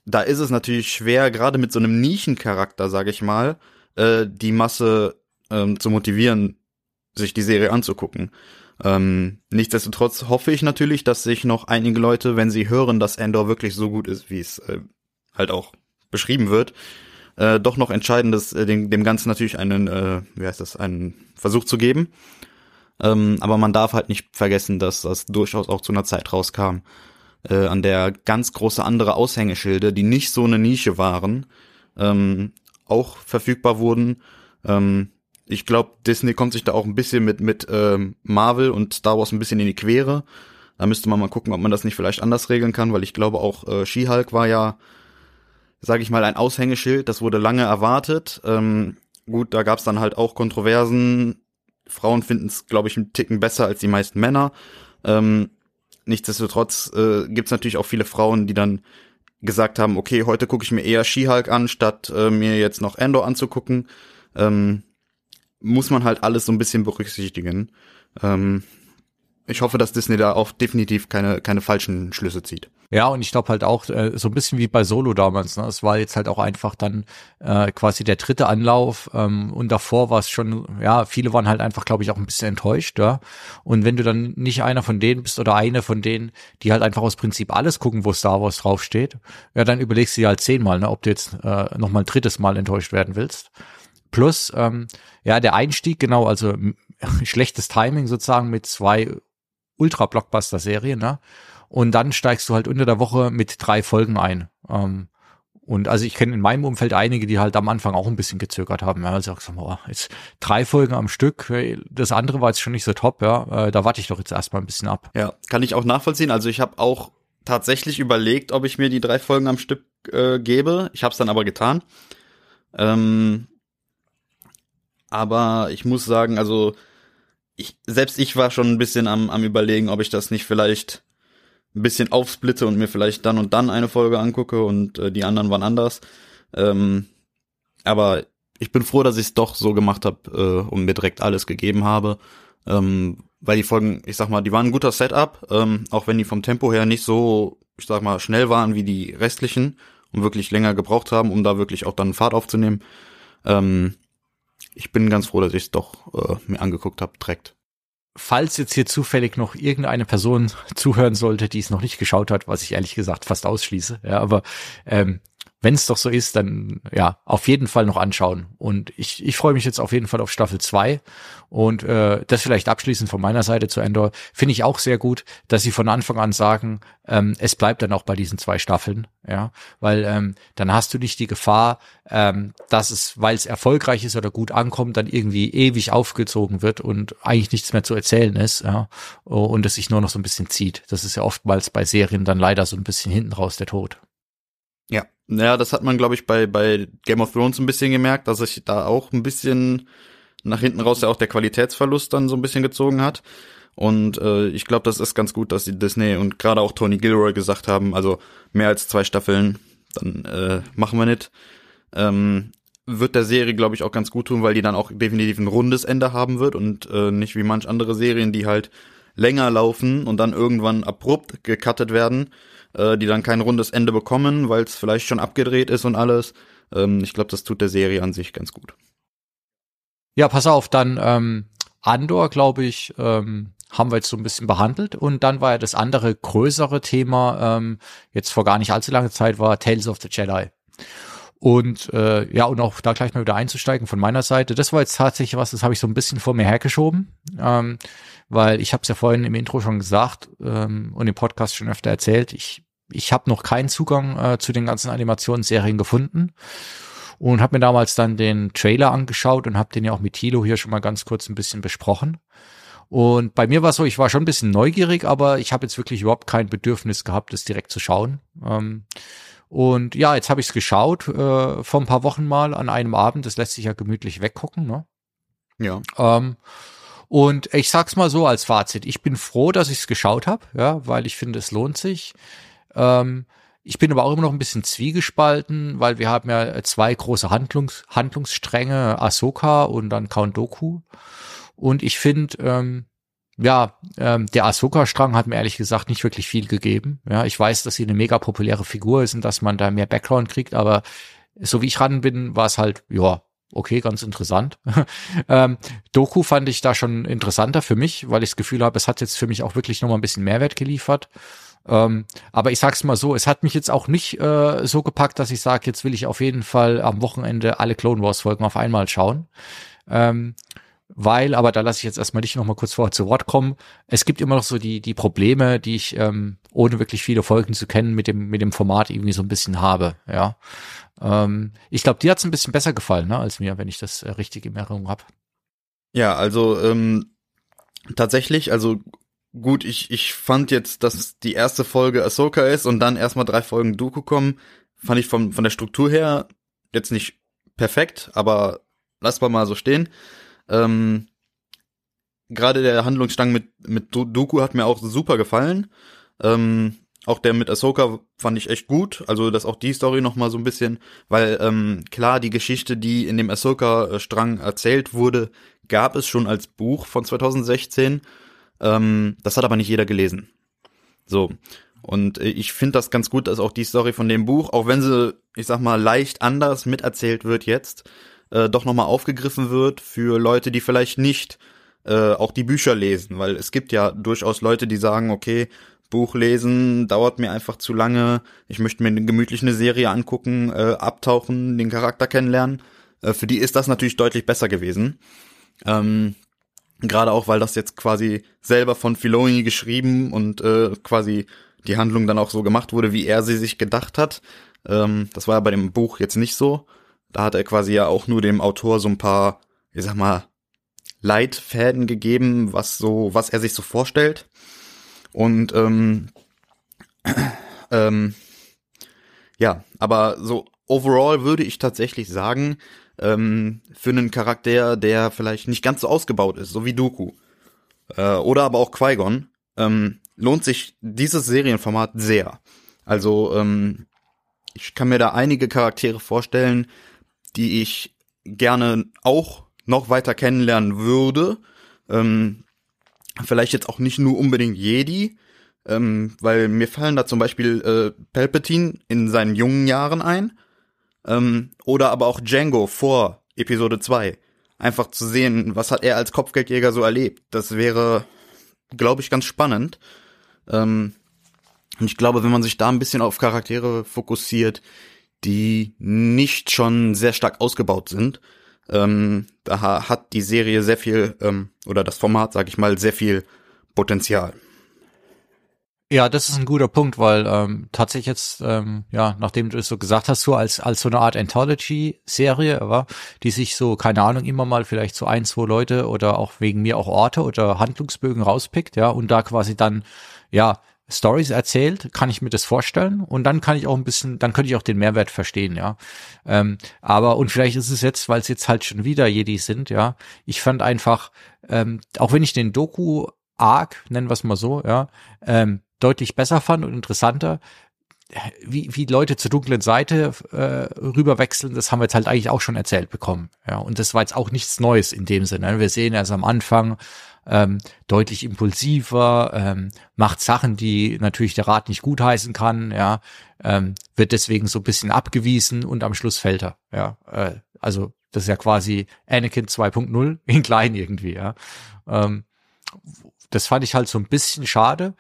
S2: da ist es natürlich schwer, gerade mit so einem Nischencharakter, sage ich mal, äh, die Masse ähm, zu motivieren, sich die Serie anzugucken. Ähm, nichtsdestotrotz hoffe ich natürlich, dass sich noch einige Leute, wenn sie hören, dass Endor wirklich so gut ist, wie es äh, halt auch beschrieben wird, äh, doch noch entscheiden, das, äh, dem, dem Ganzen natürlich einen, äh, wie heißt das, einen Versuch zu geben. Ähm, aber man darf halt nicht vergessen, dass das durchaus auch zu einer Zeit rauskam, äh, an der ganz große andere Aushängeschilde, die nicht so eine Nische waren, ähm, auch verfügbar wurden. Ähm, ich glaube, Disney kommt sich da auch ein bisschen mit, mit ähm, Marvel und Star Wars ein bisschen in die Quere. Da müsste man mal gucken, ob man das nicht vielleicht anders regeln kann, weil ich glaube auch äh, She-Hulk war ja, sage ich mal, ein Aushängeschild. Das wurde lange erwartet. Ähm, gut, da gab es dann halt auch Kontroversen. Frauen finden es, glaube ich, einen Ticken besser als die meisten Männer. Ähm, nichtsdestotrotz äh, gibt es natürlich auch viele Frauen, die dann gesagt haben, okay, heute gucke ich mir eher She-Hulk an, statt äh, mir jetzt noch Endor anzugucken. Ähm, muss man halt alles so ein bisschen berücksichtigen. Ähm, ich hoffe, dass Disney da auch definitiv keine, keine falschen Schlüsse zieht.
S1: Ja, und ich glaube halt auch, äh, so ein bisschen wie bei Solo damals, ne? Es war jetzt halt auch einfach dann äh, quasi der dritte Anlauf ähm, und davor war es schon, ja, viele waren halt einfach, glaube ich, auch ein bisschen enttäuscht, ja. Und wenn du dann nicht einer von denen bist oder eine von denen, die halt einfach aus Prinzip alles gucken, wo Star Wars draufsteht, ja, dann überlegst du dir halt zehnmal, ne, ob du jetzt äh, nochmal ein drittes Mal enttäuscht werden willst. Plus, ähm, ja, der Einstieg, genau, also schlechtes Timing sozusagen mit zwei Ultra-Blockbuster-Serien, ne? Und dann steigst du halt unter der Woche mit drei Folgen ein. Ähm, und also ich kenne in meinem Umfeld einige, die halt am Anfang auch ein bisschen gezögert haben. Ja, also sag, oh, jetzt drei Folgen am Stück, das andere war jetzt schon nicht so top, ja. Äh, da warte ich doch jetzt erstmal ein bisschen ab.
S2: Ja, kann ich auch nachvollziehen. Also ich habe auch tatsächlich überlegt, ob ich mir die drei Folgen am Stück äh, gebe. Ich habe es dann aber getan. Ähm, aber ich muss sagen, also ich, selbst ich war schon ein bisschen am, am überlegen, ob ich das nicht vielleicht ein bisschen aufsplitte und mir vielleicht dann und dann eine Folge angucke und äh, die anderen waren anders. Ähm, aber ich bin froh, dass ich es doch so gemacht habe äh, und mir direkt alles gegeben habe. Ähm, weil die Folgen, ich sag mal, die waren ein guter Setup, ähm, auch wenn die vom Tempo her nicht so, ich sag mal, schnell waren wie die restlichen und wirklich länger gebraucht haben, um da wirklich auch dann Fahrt aufzunehmen. Ähm, ich bin ganz froh, dass ich es doch äh, mir angeguckt habe, direkt.
S1: Falls jetzt hier zufällig noch irgendeine Person zuhören sollte, die es noch nicht geschaut hat, was ich ehrlich gesagt fast ausschließe, ja, aber ähm, wenn es doch so ist, dann ja, auf jeden Fall noch anschauen. Und ich, ich freue mich jetzt auf jeden Fall auf Staffel 2. Und äh, das vielleicht abschließend von meiner Seite zu Endor, finde ich auch sehr gut, dass sie von Anfang an sagen, ähm, es bleibt dann auch bei diesen zwei Staffeln, ja, weil ähm, dann hast du nicht die Gefahr, ähm, dass es, weil es erfolgreich ist oder gut ankommt, dann irgendwie ewig aufgezogen wird und eigentlich nichts mehr zu erzählen ist, ja, und es sich nur noch so ein bisschen zieht. Das ist ja oftmals bei Serien dann leider so ein bisschen hinten raus der Tod.
S2: Ja, naja, das hat man, glaube ich, bei, bei Game of Thrones ein bisschen gemerkt, dass sich da auch ein bisschen nach hinten raus ja auch der Qualitätsverlust dann so ein bisschen gezogen hat. Und äh, ich glaube, das ist ganz gut, dass die Disney und gerade auch Tony Gilroy gesagt haben, also mehr als zwei Staffeln, dann äh, machen wir nicht. Ähm, wird der Serie, glaube ich, auch ganz gut tun, weil die dann auch definitiv ein rundes Ende haben wird und äh, nicht wie manch andere Serien, die halt länger laufen und dann irgendwann abrupt gecuttet werden äh, die dann kein rundes Ende bekommen, weil es vielleicht schon abgedreht ist und alles. Ähm, ich glaube, das tut der Serie an sich ganz gut.
S1: Ja, pass auf, dann ähm, Andor, glaube ich, ähm, haben wir jetzt so ein bisschen behandelt. Und dann war ja das andere größere Thema, ähm, jetzt vor gar nicht allzu langer Zeit, war Tales of the Jedi. Und äh, ja, und auch da gleich mal wieder einzusteigen von meiner Seite. Das war jetzt tatsächlich was, das habe ich so ein bisschen vor mir hergeschoben. Ähm, weil ich habe es ja vorhin im Intro schon gesagt ähm, und im Podcast schon öfter erzählt. Ich ich habe noch keinen Zugang äh, zu den ganzen Animationsserien gefunden und habe mir damals dann den Trailer angeschaut und habe den ja auch mit Thilo hier schon mal ganz kurz ein bisschen besprochen. Und bei mir war es so, ich war schon ein bisschen neugierig, aber ich habe jetzt wirklich überhaupt kein Bedürfnis gehabt, das direkt zu schauen. Ähm, und ja, jetzt habe ich es geschaut äh, vor ein paar Wochen mal an einem Abend. Das lässt sich ja gemütlich weggucken. Ne?
S2: Ja.
S1: Ähm, und ich sag's mal so als Fazit: Ich bin froh, dass ich es geschaut habe, ja, weil ich finde, es lohnt sich. Ähm, ich bin aber auch immer noch ein bisschen zwiegespalten, weil wir haben ja zwei große Handlungs Handlungsstränge, Ahsoka und dann Count Doku. Und ich finde, ähm, ja, ähm, der Ahsoka-Strang hat mir ehrlich gesagt nicht wirklich viel gegeben. Ja, ich weiß, dass sie eine mega populäre Figur ist und dass man da mehr Background kriegt, aber so wie ich ran bin, war es halt, ja, okay, ganz interessant. ähm, Doku fand ich da schon interessanter für mich, weil ich das Gefühl habe, es hat jetzt für mich auch wirklich nochmal ein bisschen Mehrwert geliefert. Ähm, aber ich sag's mal so, es hat mich jetzt auch nicht äh, so gepackt, dass ich sage, jetzt will ich auf jeden Fall am Wochenende alle Clone Wars Folgen auf einmal schauen. Ähm, weil, aber da lasse ich jetzt erstmal dich noch mal kurz vorher zu Wort kommen. Es gibt immer noch so die, die Probleme, die ich, ähm, ohne wirklich viele Folgen zu kennen, mit dem, mit dem Format irgendwie so ein bisschen habe, ja. Ähm, ich glaube, dir hat's ein bisschen besser gefallen, ne, als mir, wenn ich das äh, richtig in Erinnerung habe.
S2: Ja, also ähm, tatsächlich, also gut, ich, ich fand jetzt, dass die erste Folge Ahsoka ist und dann erstmal drei Folgen Dooku kommen, fand ich von, von der Struktur her jetzt nicht perfekt, aber lass mal mal so stehen. Ähm, Gerade der Handlungsstrang mit, mit Dooku hat mir auch super gefallen. Ähm, auch der mit Ahsoka fand ich echt gut. Also, dass auch die Story noch mal so ein bisschen, weil ähm, klar, die Geschichte, die in dem Ahsoka-Strang erzählt wurde, gab es schon als Buch von 2016. Ähm, das hat aber nicht jeder gelesen. So. Und äh, ich finde das ganz gut, dass auch die Story von dem Buch, auch wenn sie, ich sag mal, leicht anders miterzählt wird jetzt, äh, doch nochmal aufgegriffen wird für Leute, die vielleicht nicht äh, auch die Bücher lesen, weil es gibt ja durchaus Leute, die sagen, okay, Buch lesen dauert mir einfach zu lange, ich möchte mir gemütlich eine Serie angucken, äh, abtauchen, den Charakter kennenlernen. Äh, für die ist das natürlich deutlich besser gewesen. Ähm, Gerade auch, weil das jetzt quasi selber von Filoni geschrieben und äh, quasi die Handlung dann auch so gemacht wurde, wie er sie sich gedacht hat. Ähm, das war ja bei dem Buch jetzt nicht so. Da hat er quasi ja auch nur dem Autor so ein paar, ich sag mal, Leitfäden gegeben, was so, was er sich so vorstellt. Und ähm, ähm, ja, aber so overall würde ich tatsächlich sagen, ähm, für einen Charakter, der vielleicht nicht ganz so ausgebaut ist, so wie Dooku, äh, oder aber auch Qui-Gon, ähm, lohnt sich dieses Serienformat sehr. Also ähm, ich kann mir da einige Charaktere vorstellen, die ich gerne auch noch weiter kennenlernen würde. Ähm, vielleicht jetzt auch nicht nur unbedingt Jedi, ähm, weil mir fallen da zum Beispiel äh, Palpatine in seinen jungen Jahren ein. Ähm, oder aber auch Django vor Episode 2. Einfach zu sehen, was hat er als Kopfgeldjäger so erlebt. Das wäre, glaube ich, ganz spannend. Ähm, und ich glaube, wenn man sich da ein bisschen auf Charaktere fokussiert, die nicht schon sehr stark ausgebaut sind. Ähm, da hat die Serie sehr viel, ähm, oder das Format, sag ich mal, sehr viel Potenzial.
S1: Ja, das ist ein guter Punkt, weil ähm, tatsächlich jetzt, ähm, ja, nachdem du es so gesagt hast, so als als so eine Art Anthology-Serie, aber die sich so, keine Ahnung, immer mal vielleicht so ein, zwei Leute oder auch wegen mir auch Orte oder Handlungsbögen rauspickt, ja, und da quasi dann, ja, Stories erzählt, kann ich mir das vorstellen und dann kann ich auch ein bisschen, dann könnte ich auch den Mehrwert verstehen, ja. Ähm, aber und vielleicht ist es jetzt, weil es jetzt halt schon wieder Jedi sind, ja. Ich fand einfach, ähm, auch wenn ich den Doku Arc, nennen wir es mal so, ja, ähm, deutlich besser fand und interessanter, wie, wie Leute zur dunklen Seite äh, rüberwechseln, das haben wir jetzt halt eigentlich auch schon erzählt bekommen. Ja, und das war jetzt auch nichts Neues in dem Sinne. Wir sehen erst am Anfang, ähm, deutlich impulsiver, ähm, macht Sachen, die natürlich der Rat nicht gutheißen kann, ja, ähm, wird deswegen so ein bisschen abgewiesen und am Schluss fällt er, ja. Äh, also das ist ja quasi Anakin 2.0 in klein irgendwie, ja. Ähm, das fand ich halt so ein bisschen schade.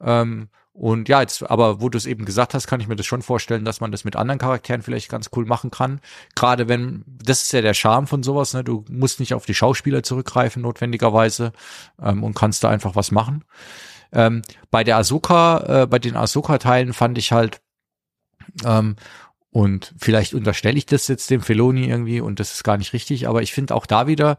S1: Ähm, und ja, jetzt, aber wo du es eben gesagt hast, kann ich mir das schon vorstellen, dass man das mit anderen Charakteren vielleicht ganz cool machen kann. Gerade wenn, das ist ja der Charme von sowas, ne? Du musst nicht auf die Schauspieler zurückgreifen, notwendigerweise, ähm, und kannst da einfach was machen. Ähm, bei der Ahsoka, äh, bei den Ahsoka-Teilen fand ich halt, ähm, und vielleicht unterstelle ich das jetzt dem Feloni irgendwie und das ist gar nicht richtig, aber ich finde auch da wieder,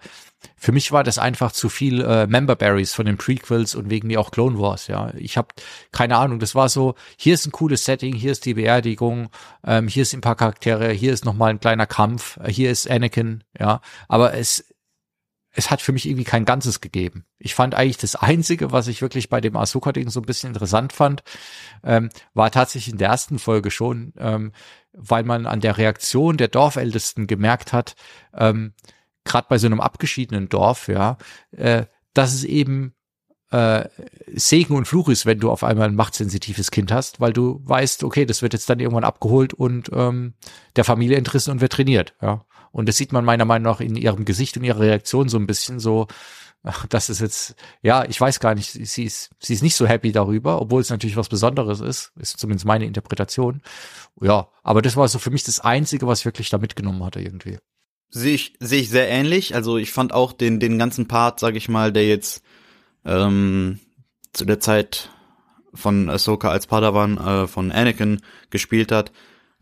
S1: für mich war das einfach zu viel äh, Member Berries von den Prequels und wegen mir auch Clone Wars, ja. Ich habe keine Ahnung, das war so, hier ist ein cooles Setting, hier ist die Beerdigung, ähm, hier ist ein paar Charaktere, hier ist nochmal ein kleiner Kampf, äh, hier ist Anakin, ja. Aber es, es hat für mich irgendwie kein Ganzes gegeben. Ich fand eigentlich das Einzige, was ich wirklich bei dem Ahsoka-Ding so ein bisschen interessant fand, ähm, war tatsächlich in der ersten Folge schon, ähm, weil man an der Reaktion der Dorfältesten gemerkt hat, ähm, gerade bei so einem abgeschiedenen Dorf, ja, äh, dass es eben äh, Segen und Fluch ist, wenn du auf einmal ein machtsensitives Kind hast, weil du weißt, okay, das wird jetzt dann irgendwann abgeholt und ähm, der Familie entrissen und wird trainiert, ja. Und das sieht man meiner Meinung nach in ihrem Gesicht und ihrer Reaktion so ein bisschen so, ach, das ist jetzt, ja, ich weiß gar nicht, sie ist, sie ist nicht so happy darüber, obwohl es natürlich was Besonderes ist, ist zumindest meine Interpretation. Ja, aber das war so für mich das Einzige, was ich wirklich da mitgenommen hatte irgendwie.
S2: Sehe ich, sehe ich sehr ähnlich. Also ich fand auch den, den ganzen Part, sag ich mal, der jetzt ähm, zu der Zeit von Ahsoka als Padawan äh, von Anakin gespielt hat,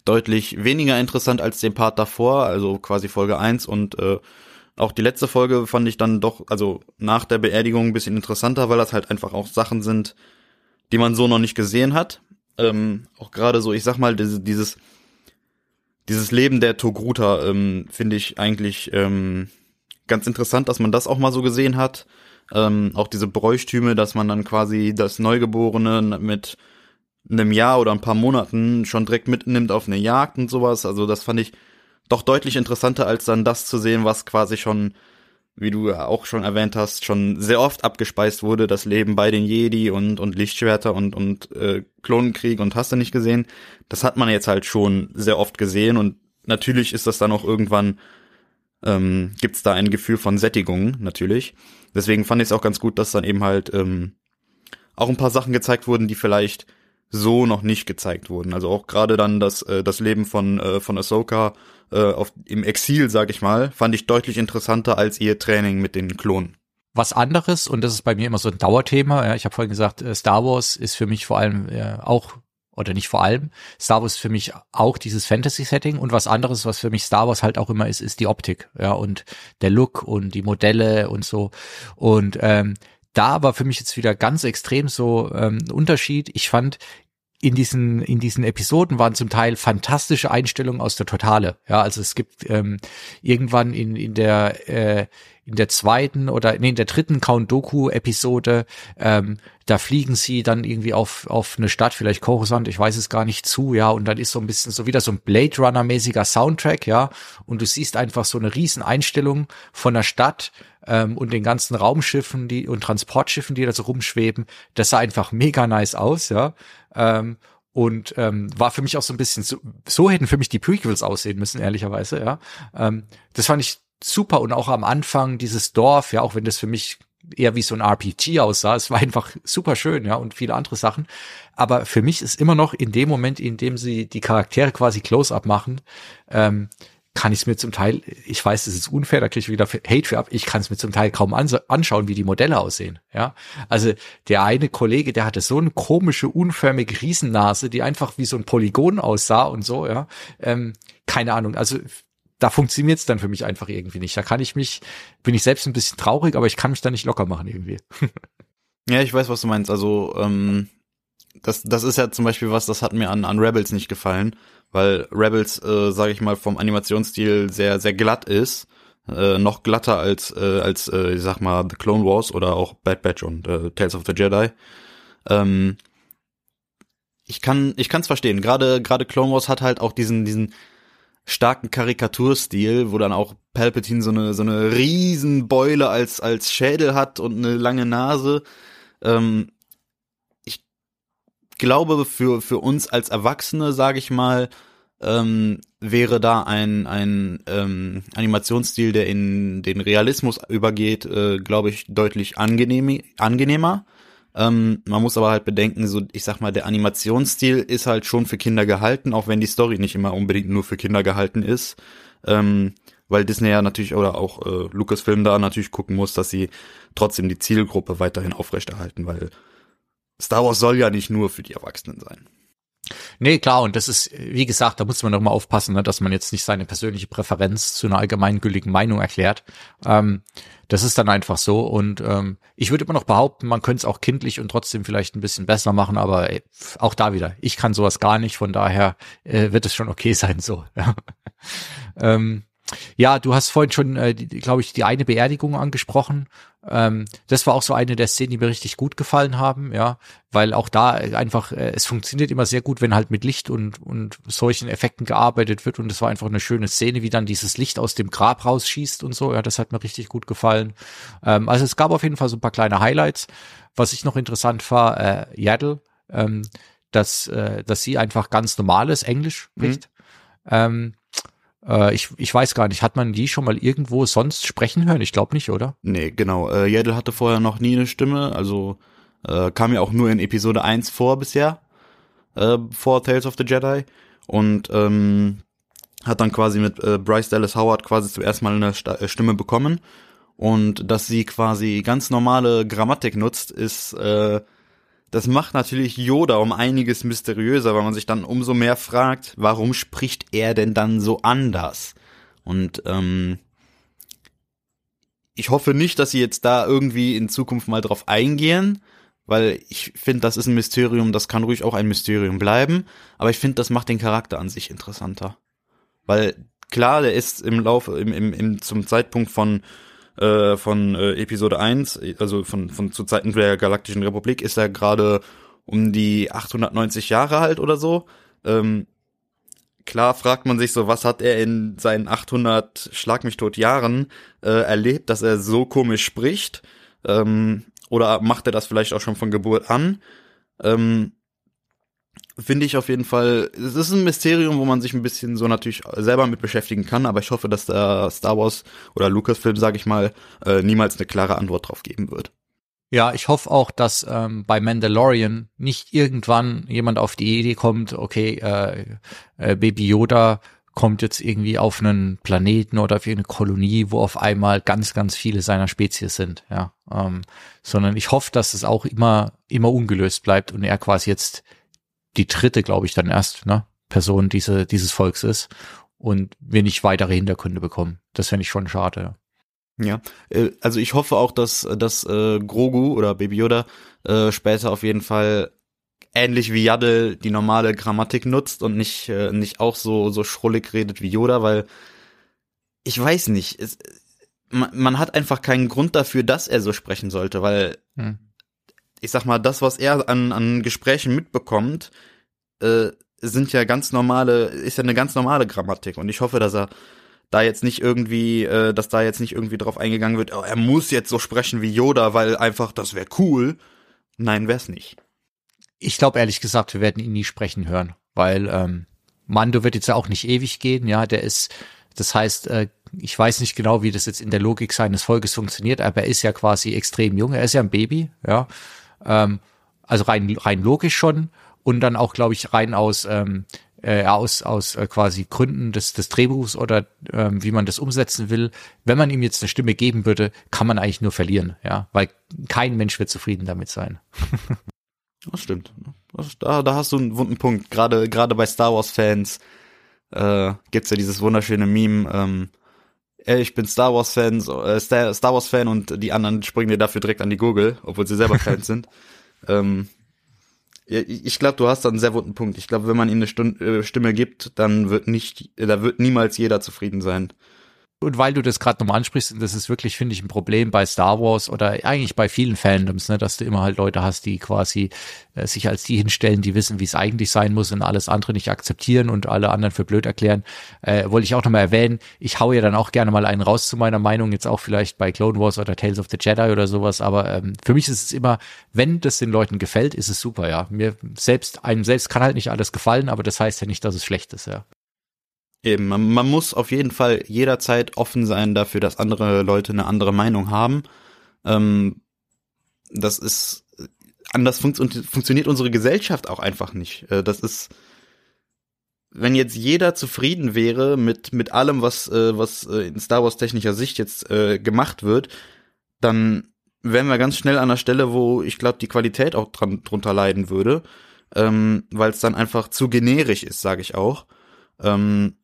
S2: deutlich weniger interessant als den Part davor, also quasi Folge 1 und äh, auch die letzte Folge fand ich dann doch, also nach der Beerdigung ein bisschen interessanter, weil das halt einfach auch Sachen sind, die man so noch nicht gesehen hat. Ähm, auch gerade so, ich sag mal, dieses, dieses, Leben der Togruta ähm, finde ich eigentlich ähm, ganz interessant, dass man das auch mal so gesehen hat. Ähm, auch diese Bräuchtüme, dass man dann quasi das Neugeborene mit einem Jahr oder ein paar Monaten schon direkt mitnimmt auf eine Jagd und sowas. Also das fand ich doch deutlich interessanter, als dann das zu sehen, was quasi schon, wie du ja auch schon erwähnt hast, schon sehr oft abgespeist wurde, das Leben bei den Jedi und, und Lichtschwerter und, und äh, Klonenkrieg und hast du nicht gesehen. Das hat man jetzt halt schon sehr oft gesehen und natürlich ist das dann auch irgendwann, ähm, gibt da ein Gefühl von Sättigung, natürlich. Deswegen fand ich es auch ganz gut, dass dann eben halt ähm, auch ein paar Sachen gezeigt wurden, die vielleicht so noch nicht gezeigt wurden. Also auch gerade dann das äh, das Leben von äh, von Ahsoka äh, auf, im Exil, sag ich mal, fand ich deutlich interessanter als ihr Training mit den Klonen.
S1: Was anderes und das ist bei mir immer so ein Dauerthema. Ja, ich habe vorhin gesagt, äh, Star Wars ist für mich vor allem äh, auch oder nicht vor allem. Star Wars ist für mich auch dieses Fantasy-Setting und was anderes, was für mich Star Wars halt auch immer ist, ist die Optik, ja, und der Look und die Modelle und so. Und ähm, da war für mich jetzt wieder ganz extrem so ähm, ein Unterschied. Ich fand, in diesen in diesen Episoden waren zum Teil fantastische Einstellungen aus der Totale. Ja, also es gibt ähm, irgendwann in in der äh, in der zweiten oder nee, in der dritten Count Doku Episode, ähm, da fliegen sie dann irgendwie auf auf eine Stadt, vielleicht Coruscant, ich weiß es gar nicht zu, ja, und dann ist so ein bisschen so wieder so ein Blade Runner mäßiger Soundtrack, ja, und du siehst einfach so eine riesen Einstellung von der Stadt ähm, und den ganzen Raumschiffen, die und Transportschiffen, die da so rumschweben. Das sah einfach mega nice aus, ja. Ähm, und ähm, war für mich auch so ein bisschen so, so hätten für mich die Prequels aussehen müssen ehrlicherweise ja ähm, das fand ich super und auch am Anfang dieses Dorf, ja, auch wenn das für mich eher wie so ein RPG aussah, es war einfach super schön, ja, und viele andere Sachen. Aber für mich ist immer noch in dem Moment, in dem sie die Charaktere quasi Close-up machen, ähm, kann ich es mir zum Teil, ich weiß, das ist unfair, da kriege ich wieder Hate für ab, ich kann es mir zum Teil kaum anschauen, wie die Modelle aussehen. Ja, also der eine Kollege, der hatte so eine komische, unförmige Riesennase, die einfach wie so ein Polygon aussah und so, ja. Ähm, keine Ahnung, also da funktioniert es dann für mich einfach irgendwie nicht. Da kann ich mich, bin ich selbst ein bisschen traurig, aber ich kann mich da nicht locker machen irgendwie.
S2: ja, ich weiß, was du meinst. Also, ähm, das, das ist ja zum Beispiel was, das hat mir an, an Rebels nicht gefallen, weil Rebels, äh, sage ich mal, vom Animationsstil sehr, sehr glatt ist. Äh, noch glatter als, äh, als äh, ich sag mal, The Clone Wars oder auch Bad Batch und äh, Tales of the Jedi. Ähm, ich kann ich verstehen. Gerade gerade Clone Wars hat halt auch diesen diesen starken Karikaturstil, wo dann auch Palpatine so eine so eine Riesenbeule als als Schädel hat und eine lange Nase. Ähm, ich glaube für für uns als Erwachsene, sage ich mal, ähm, wäre da ein ein ähm, Animationsstil, der in den Realismus übergeht, äh, glaube ich deutlich angenehm, angenehmer. Ähm, man muss aber halt bedenken, so ich sag mal, der Animationsstil ist halt schon für Kinder gehalten, auch wenn die Story nicht immer unbedingt nur für Kinder gehalten ist. Ähm, weil Disney ja natürlich oder auch äh, Lucasfilm da natürlich gucken muss, dass sie trotzdem die Zielgruppe weiterhin aufrechterhalten, weil Star Wars soll ja nicht nur für die Erwachsenen sein.
S1: Nee, klar, und das ist, wie gesagt, da muss man doch mal aufpassen, ne, dass man jetzt nicht seine persönliche Präferenz zu einer allgemeingültigen Meinung erklärt. Ähm, das ist dann einfach so. Und ähm, ich würde immer noch behaupten, man könnte es auch kindlich und trotzdem vielleicht ein bisschen besser machen, aber ey, auch da wieder, ich kann sowas gar nicht, von daher äh, wird es schon okay sein so. ähm, ja, du hast vorhin schon, äh, glaube ich, die eine Beerdigung angesprochen. Ähm, das war auch so eine der Szenen, die mir richtig gut gefallen haben, ja, weil auch da einfach, äh, es funktioniert immer sehr gut, wenn halt mit Licht und, und solchen Effekten gearbeitet wird und es war einfach eine schöne Szene, wie dann dieses Licht aus dem Grab rausschießt und so, ja, das hat mir richtig gut gefallen. Ähm, also es gab auf jeden Fall so ein paar kleine Highlights. was ich noch interessant war, äh, Yaddle, ähm, dass, äh, dass sie einfach ganz normales Englisch
S2: Mhm.
S1: spricht. Ähm, äh, ich, ich weiß gar nicht, hat man die schon mal irgendwo sonst sprechen hören? Ich glaube nicht, oder?
S2: Nee, genau. Äh, Yaddle hatte vorher noch nie eine Stimme, also äh, kam ja auch nur in Episode 1 vor bisher, äh, vor Tales of the Jedi. Und ähm, hat dann quasi mit äh, Bryce Dallas Howard quasi zum ersten Mal eine Sta äh, Stimme bekommen. Und dass sie quasi ganz normale Grammatik nutzt, ist, äh, das macht natürlich Yoda um einiges mysteriöser, weil man sich dann umso mehr fragt, warum spricht er denn dann so anders? Und ähm, ich hoffe nicht, dass sie jetzt da irgendwie in Zukunft mal drauf eingehen, weil ich finde, das ist ein Mysterium, das kann ruhig auch ein Mysterium bleiben, aber ich finde, das macht den Charakter an sich interessanter. Weil klar, der ist im Laufe, im, im, im zum Zeitpunkt von äh, von äh, Episode 1, also von, von zu Zeiten der Galaktischen Republik, ist er gerade um die 890 Jahre alt oder so. Ähm, klar fragt man sich so, was hat er in seinen 800 Schlag mich tot Jahren äh, erlebt, dass er so komisch spricht? Ähm, oder macht er das vielleicht auch schon von Geburt an? Ähm, Finde ich auf jeden Fall, es ist ein Mysterium, wo man sich ein bisschen so natürlich selber mit beschäftigen kann, aber ich hoffe, dass der Star Wars oder Lucasfilm, sage ich mal, äh, niemals eine klare Antwort drauf geben wird.
S1: Ja, ich hoffe auch, dass ähm, bei Mandalorian nicht irgendwann jemand auf die Idee kommt, okay, äh, äh, Baby Yoda kommt jetzt irgendwie auf einen Planeten oder auf eine Kolonie, wo auf einmal ganz, ganz viele seiner Spezies sind, ja. Ähm, sondern ich hoffe, dass es auch immer, immer ungelöst bleibt und er quasi jetzt die dritte, glaube ich, dann erst, ne, Person diese, dieses Volks ist und wir nicht weitere Hintergründe bekommen. Das fände ich schon schade.
S2: Ja, äh, also ich hoffe auch, dass, dass äh, Grogu oder Baby Yoda äh, später auf jeden Fall ähnlich wie Yaddle die normale Grammatik nutzt und nicht, äh, nicht auch so, so schrullig redet wie Yoda, weil ich weiß nicht, es, man, man hat einfach keinen Grund dafür, dass er so sprechen sollte, weil
S1: Hm.
S2: Ich sag mal, das, was er an, an Gesprächen mitbekommt, äh, sind ja ganz normale, ist ja eine ganz normale Grammatik. Und ich hoffe, dass er da jetzt nicht irgendwie, äh, dass da jetzt nicht irgendwie drauf eingegangen wird, oh, er muss jetzt so sprechen wie Yoda, weil einfach das wäre cool. Nein, wär's nicht.
S1: Ich glaube ehrlich gesagt, wir werden ihn nie sprechen hören, weil ähm, Mando wird jetzt ja auch nicht ewig gehen, ja, der ist, das heißt, äh, ich weiß nicht genau, wie das jetzt in der Logik seines Volkes funktioniert, aber er ist ja quasi extrem jung, er ist ja ein Baby, ja, ähm, also rein rein logisch schon und dann auch, glaube ich, rein aus ähm, äh, aus aus äh, quasi Gründen des des Drehbuchs oder ähm, wie man das umsetzen will. Wenn man ihm jetzt eine Stimme geben würde, kann man eigentlich nur verlieren, ja, weil kein Mensch wird zufrieden damit sein.
S2: Das stimmt. Da, da hast du einen wunden Punkt. Gerade, gerade bei Star Wars Fans äh, gibt's ja dieses wunderschöne Meme. Ähm, ey, ich bin Star Wars Fan, so, äh, Star, Star Wars Fan und die anderen springen dir dafür direkt an die Gurgel, obwohl sie selber Fans sind. Ähm, ja, ich glaube, du hast da einen sehr wunden Punkt. Ich glaube, wenn man ihm eine äh, Stimme gibt, dann wird nicht, da wird niemals jeder zufrieden sein.
S1: Und weil du das gerade nochmal ansprichst, und das ist wirklich, finde ich, ein Problem bei Star Wars oder eigentlich bei vielen Fandoms, ne, dass du immer halt Leute hast, die quasi äh, sich als die hinstellen, die wissen, wie es eigentlich sein muss und alles andere nicht akzeptieren und alle anderen für blöd erklären. Äh, wollte ich auch nochmal erwähnen, ich hau ja dann auch gerne mal einen raus zu meiner Meinung, jetzt auch vielleicht bei Clone Wars oder Tales of the Jedi oder sowas, aber ähm, für mich ist es immer, wenn das den Leuten gefällt, ist es super, ja. Mir selbst, einem selbst kann halt nicht alles gefallen, aber das heißt ja nicht, dass es schlecht ist, ja.
S2: Eben, man, man muss auf jeden Fall jederzeit offen sein dafür, dass andere Leute eine andere Meinung haben. Ähm, das ist anders funkt, funktioniert unsere Gesellschaft auch einfach nicht. Äh, das ist, wenn jetzt jeder zufrieden wäre mit mit allem, was äh, was äh, in Star Wars technischer Sicht jetzt gemacht wird, dann wären wir ganz schnell an der Stelle, wo ich glaube, die Qualität auch dran, drunter leiden würde, ähm, weil es dann einfach zu generisch ist, sage ich auch. Ähm,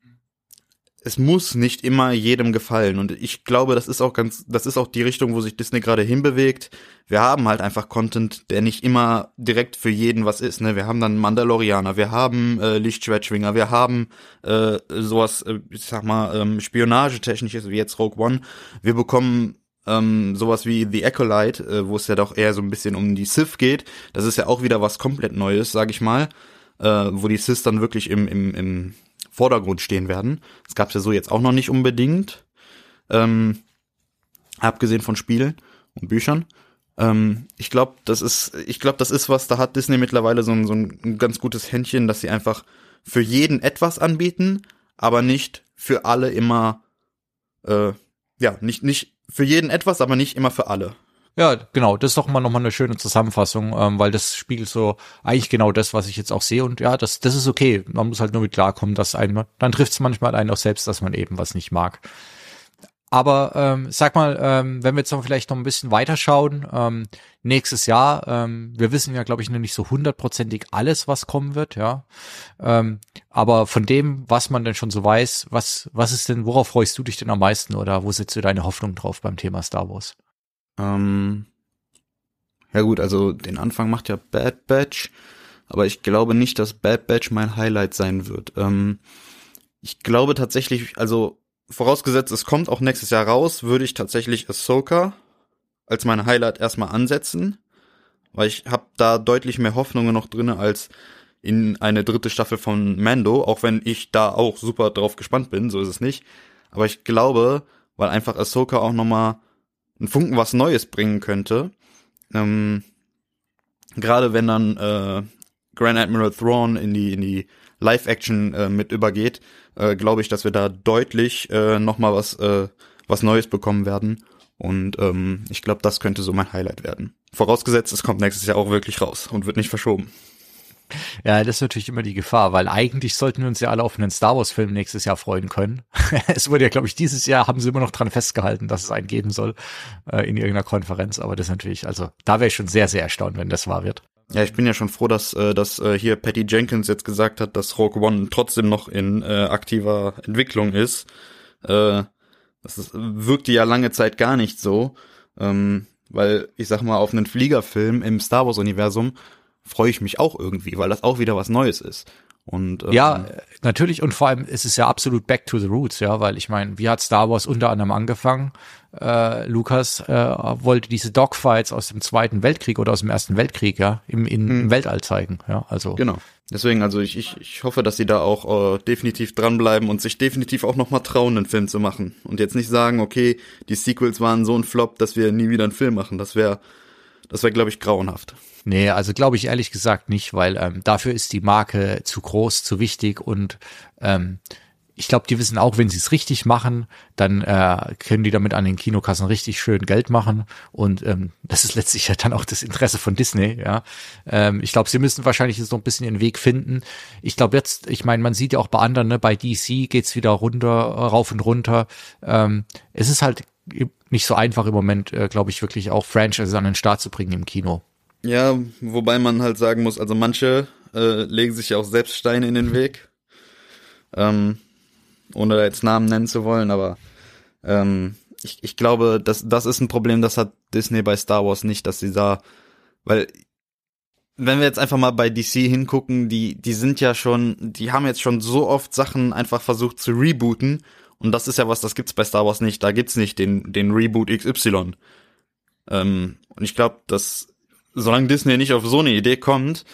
S2: es muss nicht immer jedem gefallen und ich glaube, das ist auch ganz, das ist auch die Richtung, wo sich Disney gerade hinbewegt. Wir haben halt einfach Content, der nicht immer direkt für jeden was ist. Ne, wir haben dann Mandalorianer, wir haben äh, Lichtschwertschwinger, wir haben äh, sowas, äh, ich sag mal ähm, Spionagetechnisches wie jetzt Rogue One. Wir bekommen ähm, sowas wie The Acolyte, äh, wo es ja doch eher so ein bisschen um die Sith geht. Das ist ja auch wieder was komplett Neues, sag ich mal, äh, wo die Sith dann wirklich im im, im Vordergrund stehen werden. Das gab's ja so jetzt auch noch nicht unbedingt, ähm, abgesehen von Spielen und Büchern. Ähm, ich glaube, das ist, ich glaube, das ist was, da hat Disney mittlerweile so ein, so ein ganz gutes Händchen, dass sie einfach für jeden etwas anbieten, aber nicht für alle immer, äh, ja, nicht, nicht für jeden etwas, aber nicht immer für alle.
S1: Ja, genau, das ist doch mal nochmal eine schöne Zusammenfassung, ähm, weil das spiegelt so eigentlich genau das, was ich jetzt auch sehe und ja, das, das ist okay. Man muss halt nur mit klarkommen, dass einem, dann trifft es manchmal einen auch selbst, dass man eben was nicht mag. Aber ähm, sag mal, ähm, wenn wir jetzt noch vielleicht noch ein bisschen weiterschauen, ähm, nächstes Jahr, ähm, wir wissen ja, glaube ich, noch nicht so hundertprozentig alles, was kommen wird, ja. Ähm, aber von dem, was man denn schon so weiß, was, was ist denn, worauf freust du dich denn am meisten oder wo setzt du deine Hoffnung drauf beim Thema Star Wars?
S2: Ähm, ja gut, also den Anfang macht ja Bad Batch, aber ich glaube nicht, dass Bad Batch mein Highlight sein wird. Ähm, ich glaube tatsächlich, also vorausgesetzt, es kommt auch nächstes Jahr raus, würde ich tatsächlich Ahsoka als meine Highlight erstmal ansetzen, weil ich habe da deutlich mehr Hoffnungen noch drinne als in eine dritte Staffel von Mando, auch wenn ich da auch super drauf gespannt bin, so ist es nicht. Aber ich glaube, weil einfach Ahsoka auch nochmal einen Funken was Neues bringen könnte, ähm, gerade wenn dann äh, Grand Admiral Thrawn in die in die Live-Action äh, mit übergeht, äh, glaube ich, dass wir da deutlich äh, nochmal was, äh, was Neues bekommen werden. Und ähm, ich glaube, das könnte so mein Highlight werden. Vorausgesetzt, es kommt nächstes Jahr auch wirklich raus und wird nicht verschoben.
S1: Ja, das ist natürlich immer die Gefahr, weil eigentlich sollten wir uns ja alle auf einen Star Wars Film nächstes Jahr freuen können. es wurde ja, glaube ich, dieses Jahr haben sie immer noch dran festgehalten, dass es einen geben soll äh, in irgendeiner Konferenz. Aber das ist natürlich, also da wäre ich schon sehr, sehr erstaunt, wenn das wahr wird.
S2: Ja, ich bin ja schon froh, dass, äh, dass äh, hier Patty Jenkins jetzt gesagt hat, dass Rogue One trotzdem noch in äh, aktiver Entwicklung ist. Äh, das ist, wirkte ja lange Zeit gar nicht so. Ähm, weil ich sag mal, auf einen Fliegerfilm im Star Wars-Universum freue ich mich auch irgendwie, weil das auch wieder was Neues ist. Und,
S1: ähm, ja, natürlich und vor allem ist es ja absolut back to the roots, ja, weil ich meine, wie hat Star Wars unter anderem angefangen? Äh, Lukas äh, wollte diese Dogfights aus dem Zweiten Weltkrieg oder aus dem Ersten Weltkrieg, ja, im, in, hm. im Weltall zeigen, ja, also.
S2: Genau. Deswegen, also ich, ich, ich hoffe, dass sie da auch äh, definitiv dranbleiben und sich definitiv auch nochmal trauen, einen Film zu machen. Und jetzt nicht sagen, okay, die Sequels waren so ein Flop, dass wir nie wieder einen Film machen. Das wäre, das wäre, glaube ich, grauenhaft.
S1: Nee, also glaube ich ehrlich gesagt nicht, weil ähm, dafür ist die Marke zu groß, zu wichtig und ähm, ich glaube, die wissen auch, wenn sie es richtig machen, dann äh, können die damit an den Kinokassen richtig schön Geld machen. Und ähm, das ist letztlich ja dann auch das Interesse von Disney. Ja, ähm, ich glaube, sie müssen wahrscheinlich jetzt noch ein bisschen ihren Weg finden. Ich glaube jetzt, ich meine, man sieht ja auch bei anderen, ne, bei DC geht's wieder runter, rauf und runter. Ähm, es ist halt nicht so einfach im Moment, äh, glaube ich, wirklich auch Franchises an den Start zu bringen im Kino.
S2: Ja, wobei man halt sagen muss, also manche äh, legen sich ja auch selbst Steine in den Weg. Ähm, ohne da jetzt Namen nennen zu wollen, aber ähm, ich, ich glaube, das, das ist ein Problem, das hat Disney bei Star Wars nicht, dass sie da, weil wenn wir jetzt einfach mal bei DC hingucken, die, die sind ja schon, die haben jetzt schon so oft Sachen einfach versucht zu rebooten und das ist ja was, das gibt's bei Star Wars nicht, da gibt's nicht den, den Reboot XY. Ähm, und ich glaube, dass solange Disney nicht auf so eine Idee kommt,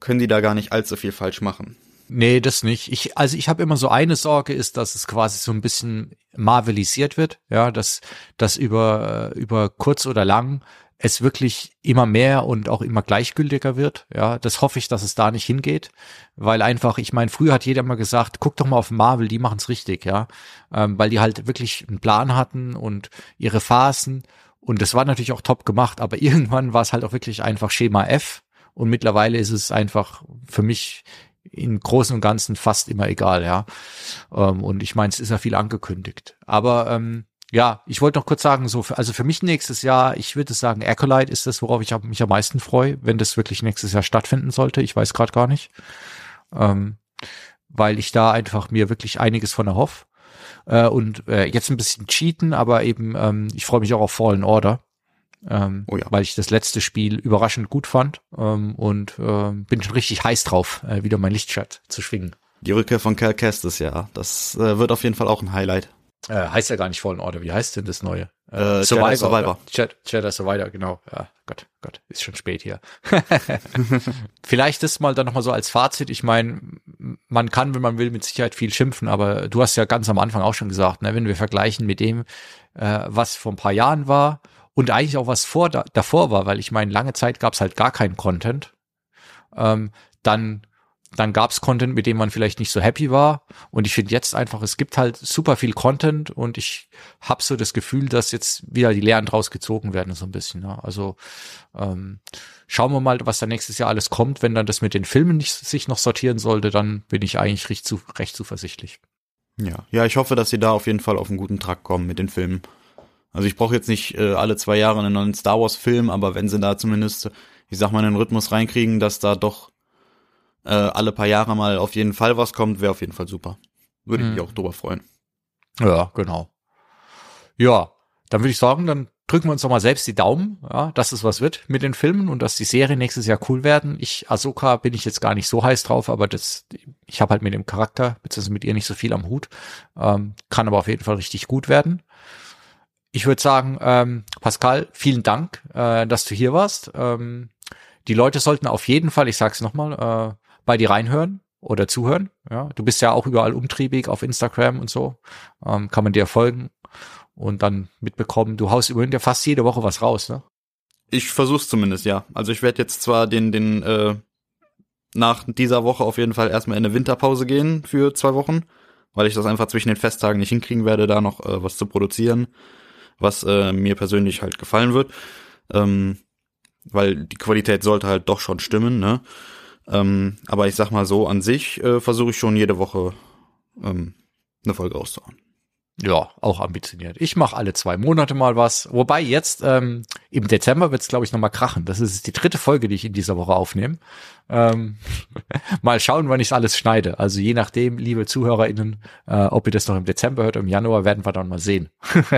S2: können die da gar nicht allzu viel falsch machen.
S1: Nee, das nicht. Ich, also ich habe immer so eine Sorge ist, dass es quasi so ein bisschen marvelisiert wird, ja, dass dass über über kurz oder lang es wirklich immer mehr und auch immer gleichgültiger wird. Ja, das hoffe ich, dass es da nicht hingeht, weil einfach, ich meine, früher hat jeder mal gesagt, guck doch mal auf Marvel, die machen's richtig, ja, ähm, weil die halt wirklich einen Plan hatten und ihre Phasen und das war natürlich auch top gemacht, aber irgendwann war es halt auch wirklich einfach Schema F. Und mittlerweile ist es einfach für mich im Großen und Ganzen fast immer egal, ja. Ähm, und ich meine, es ist ja viel angekündigt. Aber ähm, ja, ich wollte noch kurz sagen, so für, also für mich nächstes Jahr, ich würde sagen, Acolyte ist das, worauf ich mich am meisten freue, wenn das wirklich nächstes Jahr stattfinden sollte. Ich weiß gerade gar nicht. Ähm, weil ich da einfach mir wirklich einiges von erhoffe äh, und äh, jetzt ein bisschen cheaten, aber eben ähm, ich freue mich auch auf Fallen Order. Ähm, oh ja. weil ich das letzte Spiel überraschend gut fand ähm, und äh, bin schon richtig heiß drauf, äh, wieder mein Lichtschwert zu schwingen.
S2: Die Rückkehr von Cal Kestis, ja, das äh, wird auf jeden Fall auch ein Highlight.
S1: Äh, heißt ja gar nicht Fallen Order, wie heißt denn das neue?
S2: Äh, Survivor. Jedi Survivor.
S1: Jedi Survivor, genau. Ja, Gott, Gott, ist schon spät hier. Vielleicht ist mal dann nochmal so als Fazit. Ich meine, man kann, wenn man will, mit Sicherheit viel schimpfen, aber du hast ja ganz am Anfang auch schon gesagt, ne, wenn wir vergleichen mit dem, äh, was vor ein paar Jahren war und eigentlich auch was vor da, davor war, weil ich meine, lange Zeit gab es halt gar keinen Content. Ähm, dann dann gab's Content, mit dem man vielleicht nicht so happy war. Und ich finde jetzt einfach, es gibt halt super viel Content und ich habe so das Gefühl, dass jetzt wieder die Lehren draus gezogen werden, so ein bisschen. Ja. Also ähm, schauen wir mal, was da nächstes Jahr alles kommt. Wenn dann das mit den Filmen nicht sich noch sortieren sollte, dann bin ich eigentlich recht, zu, recht zuversichtlich.
S2: Ja, ja, ich hoffe, dass sie da auf jeden Fall auf einen guten Trakt kommen mit den Filmen. Also ich brauche jetzt nicht äh, alle zwei Jahre einen neuen Star Wars Film, aber wenn sie da zumindest, ich sag mal, einen Rhythmus reinkriegen, dass da doch äh, alle paar Jahre mal auf jeden Fall was kommt, wäre auf jeden Fall super. Würde ich mich mhm. auch drüber freuen.
S1: Ja, genau. Ja, dann würde ich sagen, dann drücken wir uns doch mal selbst die Daumen, ja, dass es was wird mit den Filmen und dass die Serien nächstes Jahr cool werden. Ich, Ahsoka bin ich jetzt gar nicht so heiß drauf, aber das, ich habe halt mit dem Charakter, beziehungsweise mit ihr nicht so viel am Hut. Ähm, kann aber auf jeden Fall richtig gut werden. Ich würde sagen, ähm, Pascal, vielen Dank, äh, dass du hier warst. Ähm, die Leute sollten auf jeden Fall, ich sag's nochmal, äh, bei dir reinhören oder zuhören. Ja, du bist ja auch überall umtriebig auf Instagram und so. Ähm, kann man dir folgen und dann mitbekommen. Du haust übrigens ja fast jede Woche was raus, ne?
S2: Ich versuch's zumindest, ja. Also ich werde jetzt zwar den, den, äh, nach dieser Woche auf jeden Fall erstmal in eine Winterpause gehen für zwei Wochen, weil ich das einfach zwischen den Festtagen nicht hinkriegen werde, da noch äh, was zu produzieren, was äh, mir persönlich halt gefallen wird. Ähm, weil die Qualität sollte halt doch schon stimmen, ne? Ähm, aber ich sag mal so, an sich äh, versuche ich schon jede Woche ähm, eine Folge rauszuhauen.
S1: Ja, auch ambitioniert. Ich mache alle zwei Monate mal was. Wobei jetzt ähm, im Dezember wird's es, glaube ich, nochmal krachen. Das ist die dritte Folge, die ich in dieser Woche aufnehme. Ähm, mal schauen, wann ich alles schneide. Also je nachdem, liebe ZuhörerInnen, äh, ob ihr das noch im Dezember hört, im Januar werden wir dann mal sehen.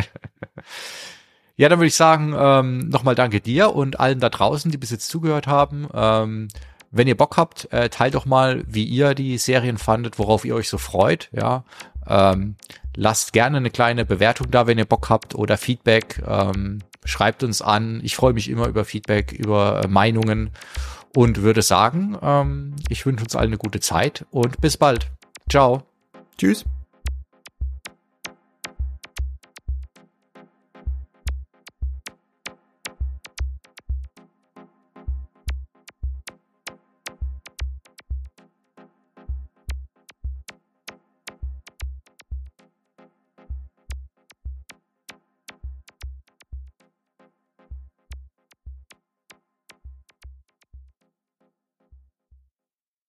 S1: ja, dann würde ich sagen, ähm, nochmal danke dir und allen da draußen, die bis jetzt zugehört haben. Ähm, wenn ihr Bock habt, äh, teilt doch mal, wie ihr die Serien fandet, worauf ihr euch so freut. Ja, ähm, lasst gerne eine kleine Bewertung da, wenn ihr Bock habt oder Feedback. Ähm, schreibt uns an. Ich freue mich immer über Feedback, über äh, Meinungen und würde sagen, ähm, ich wünsche uns allen eine gute Zeit und bis bald. Ciao.
S2: Tschüss.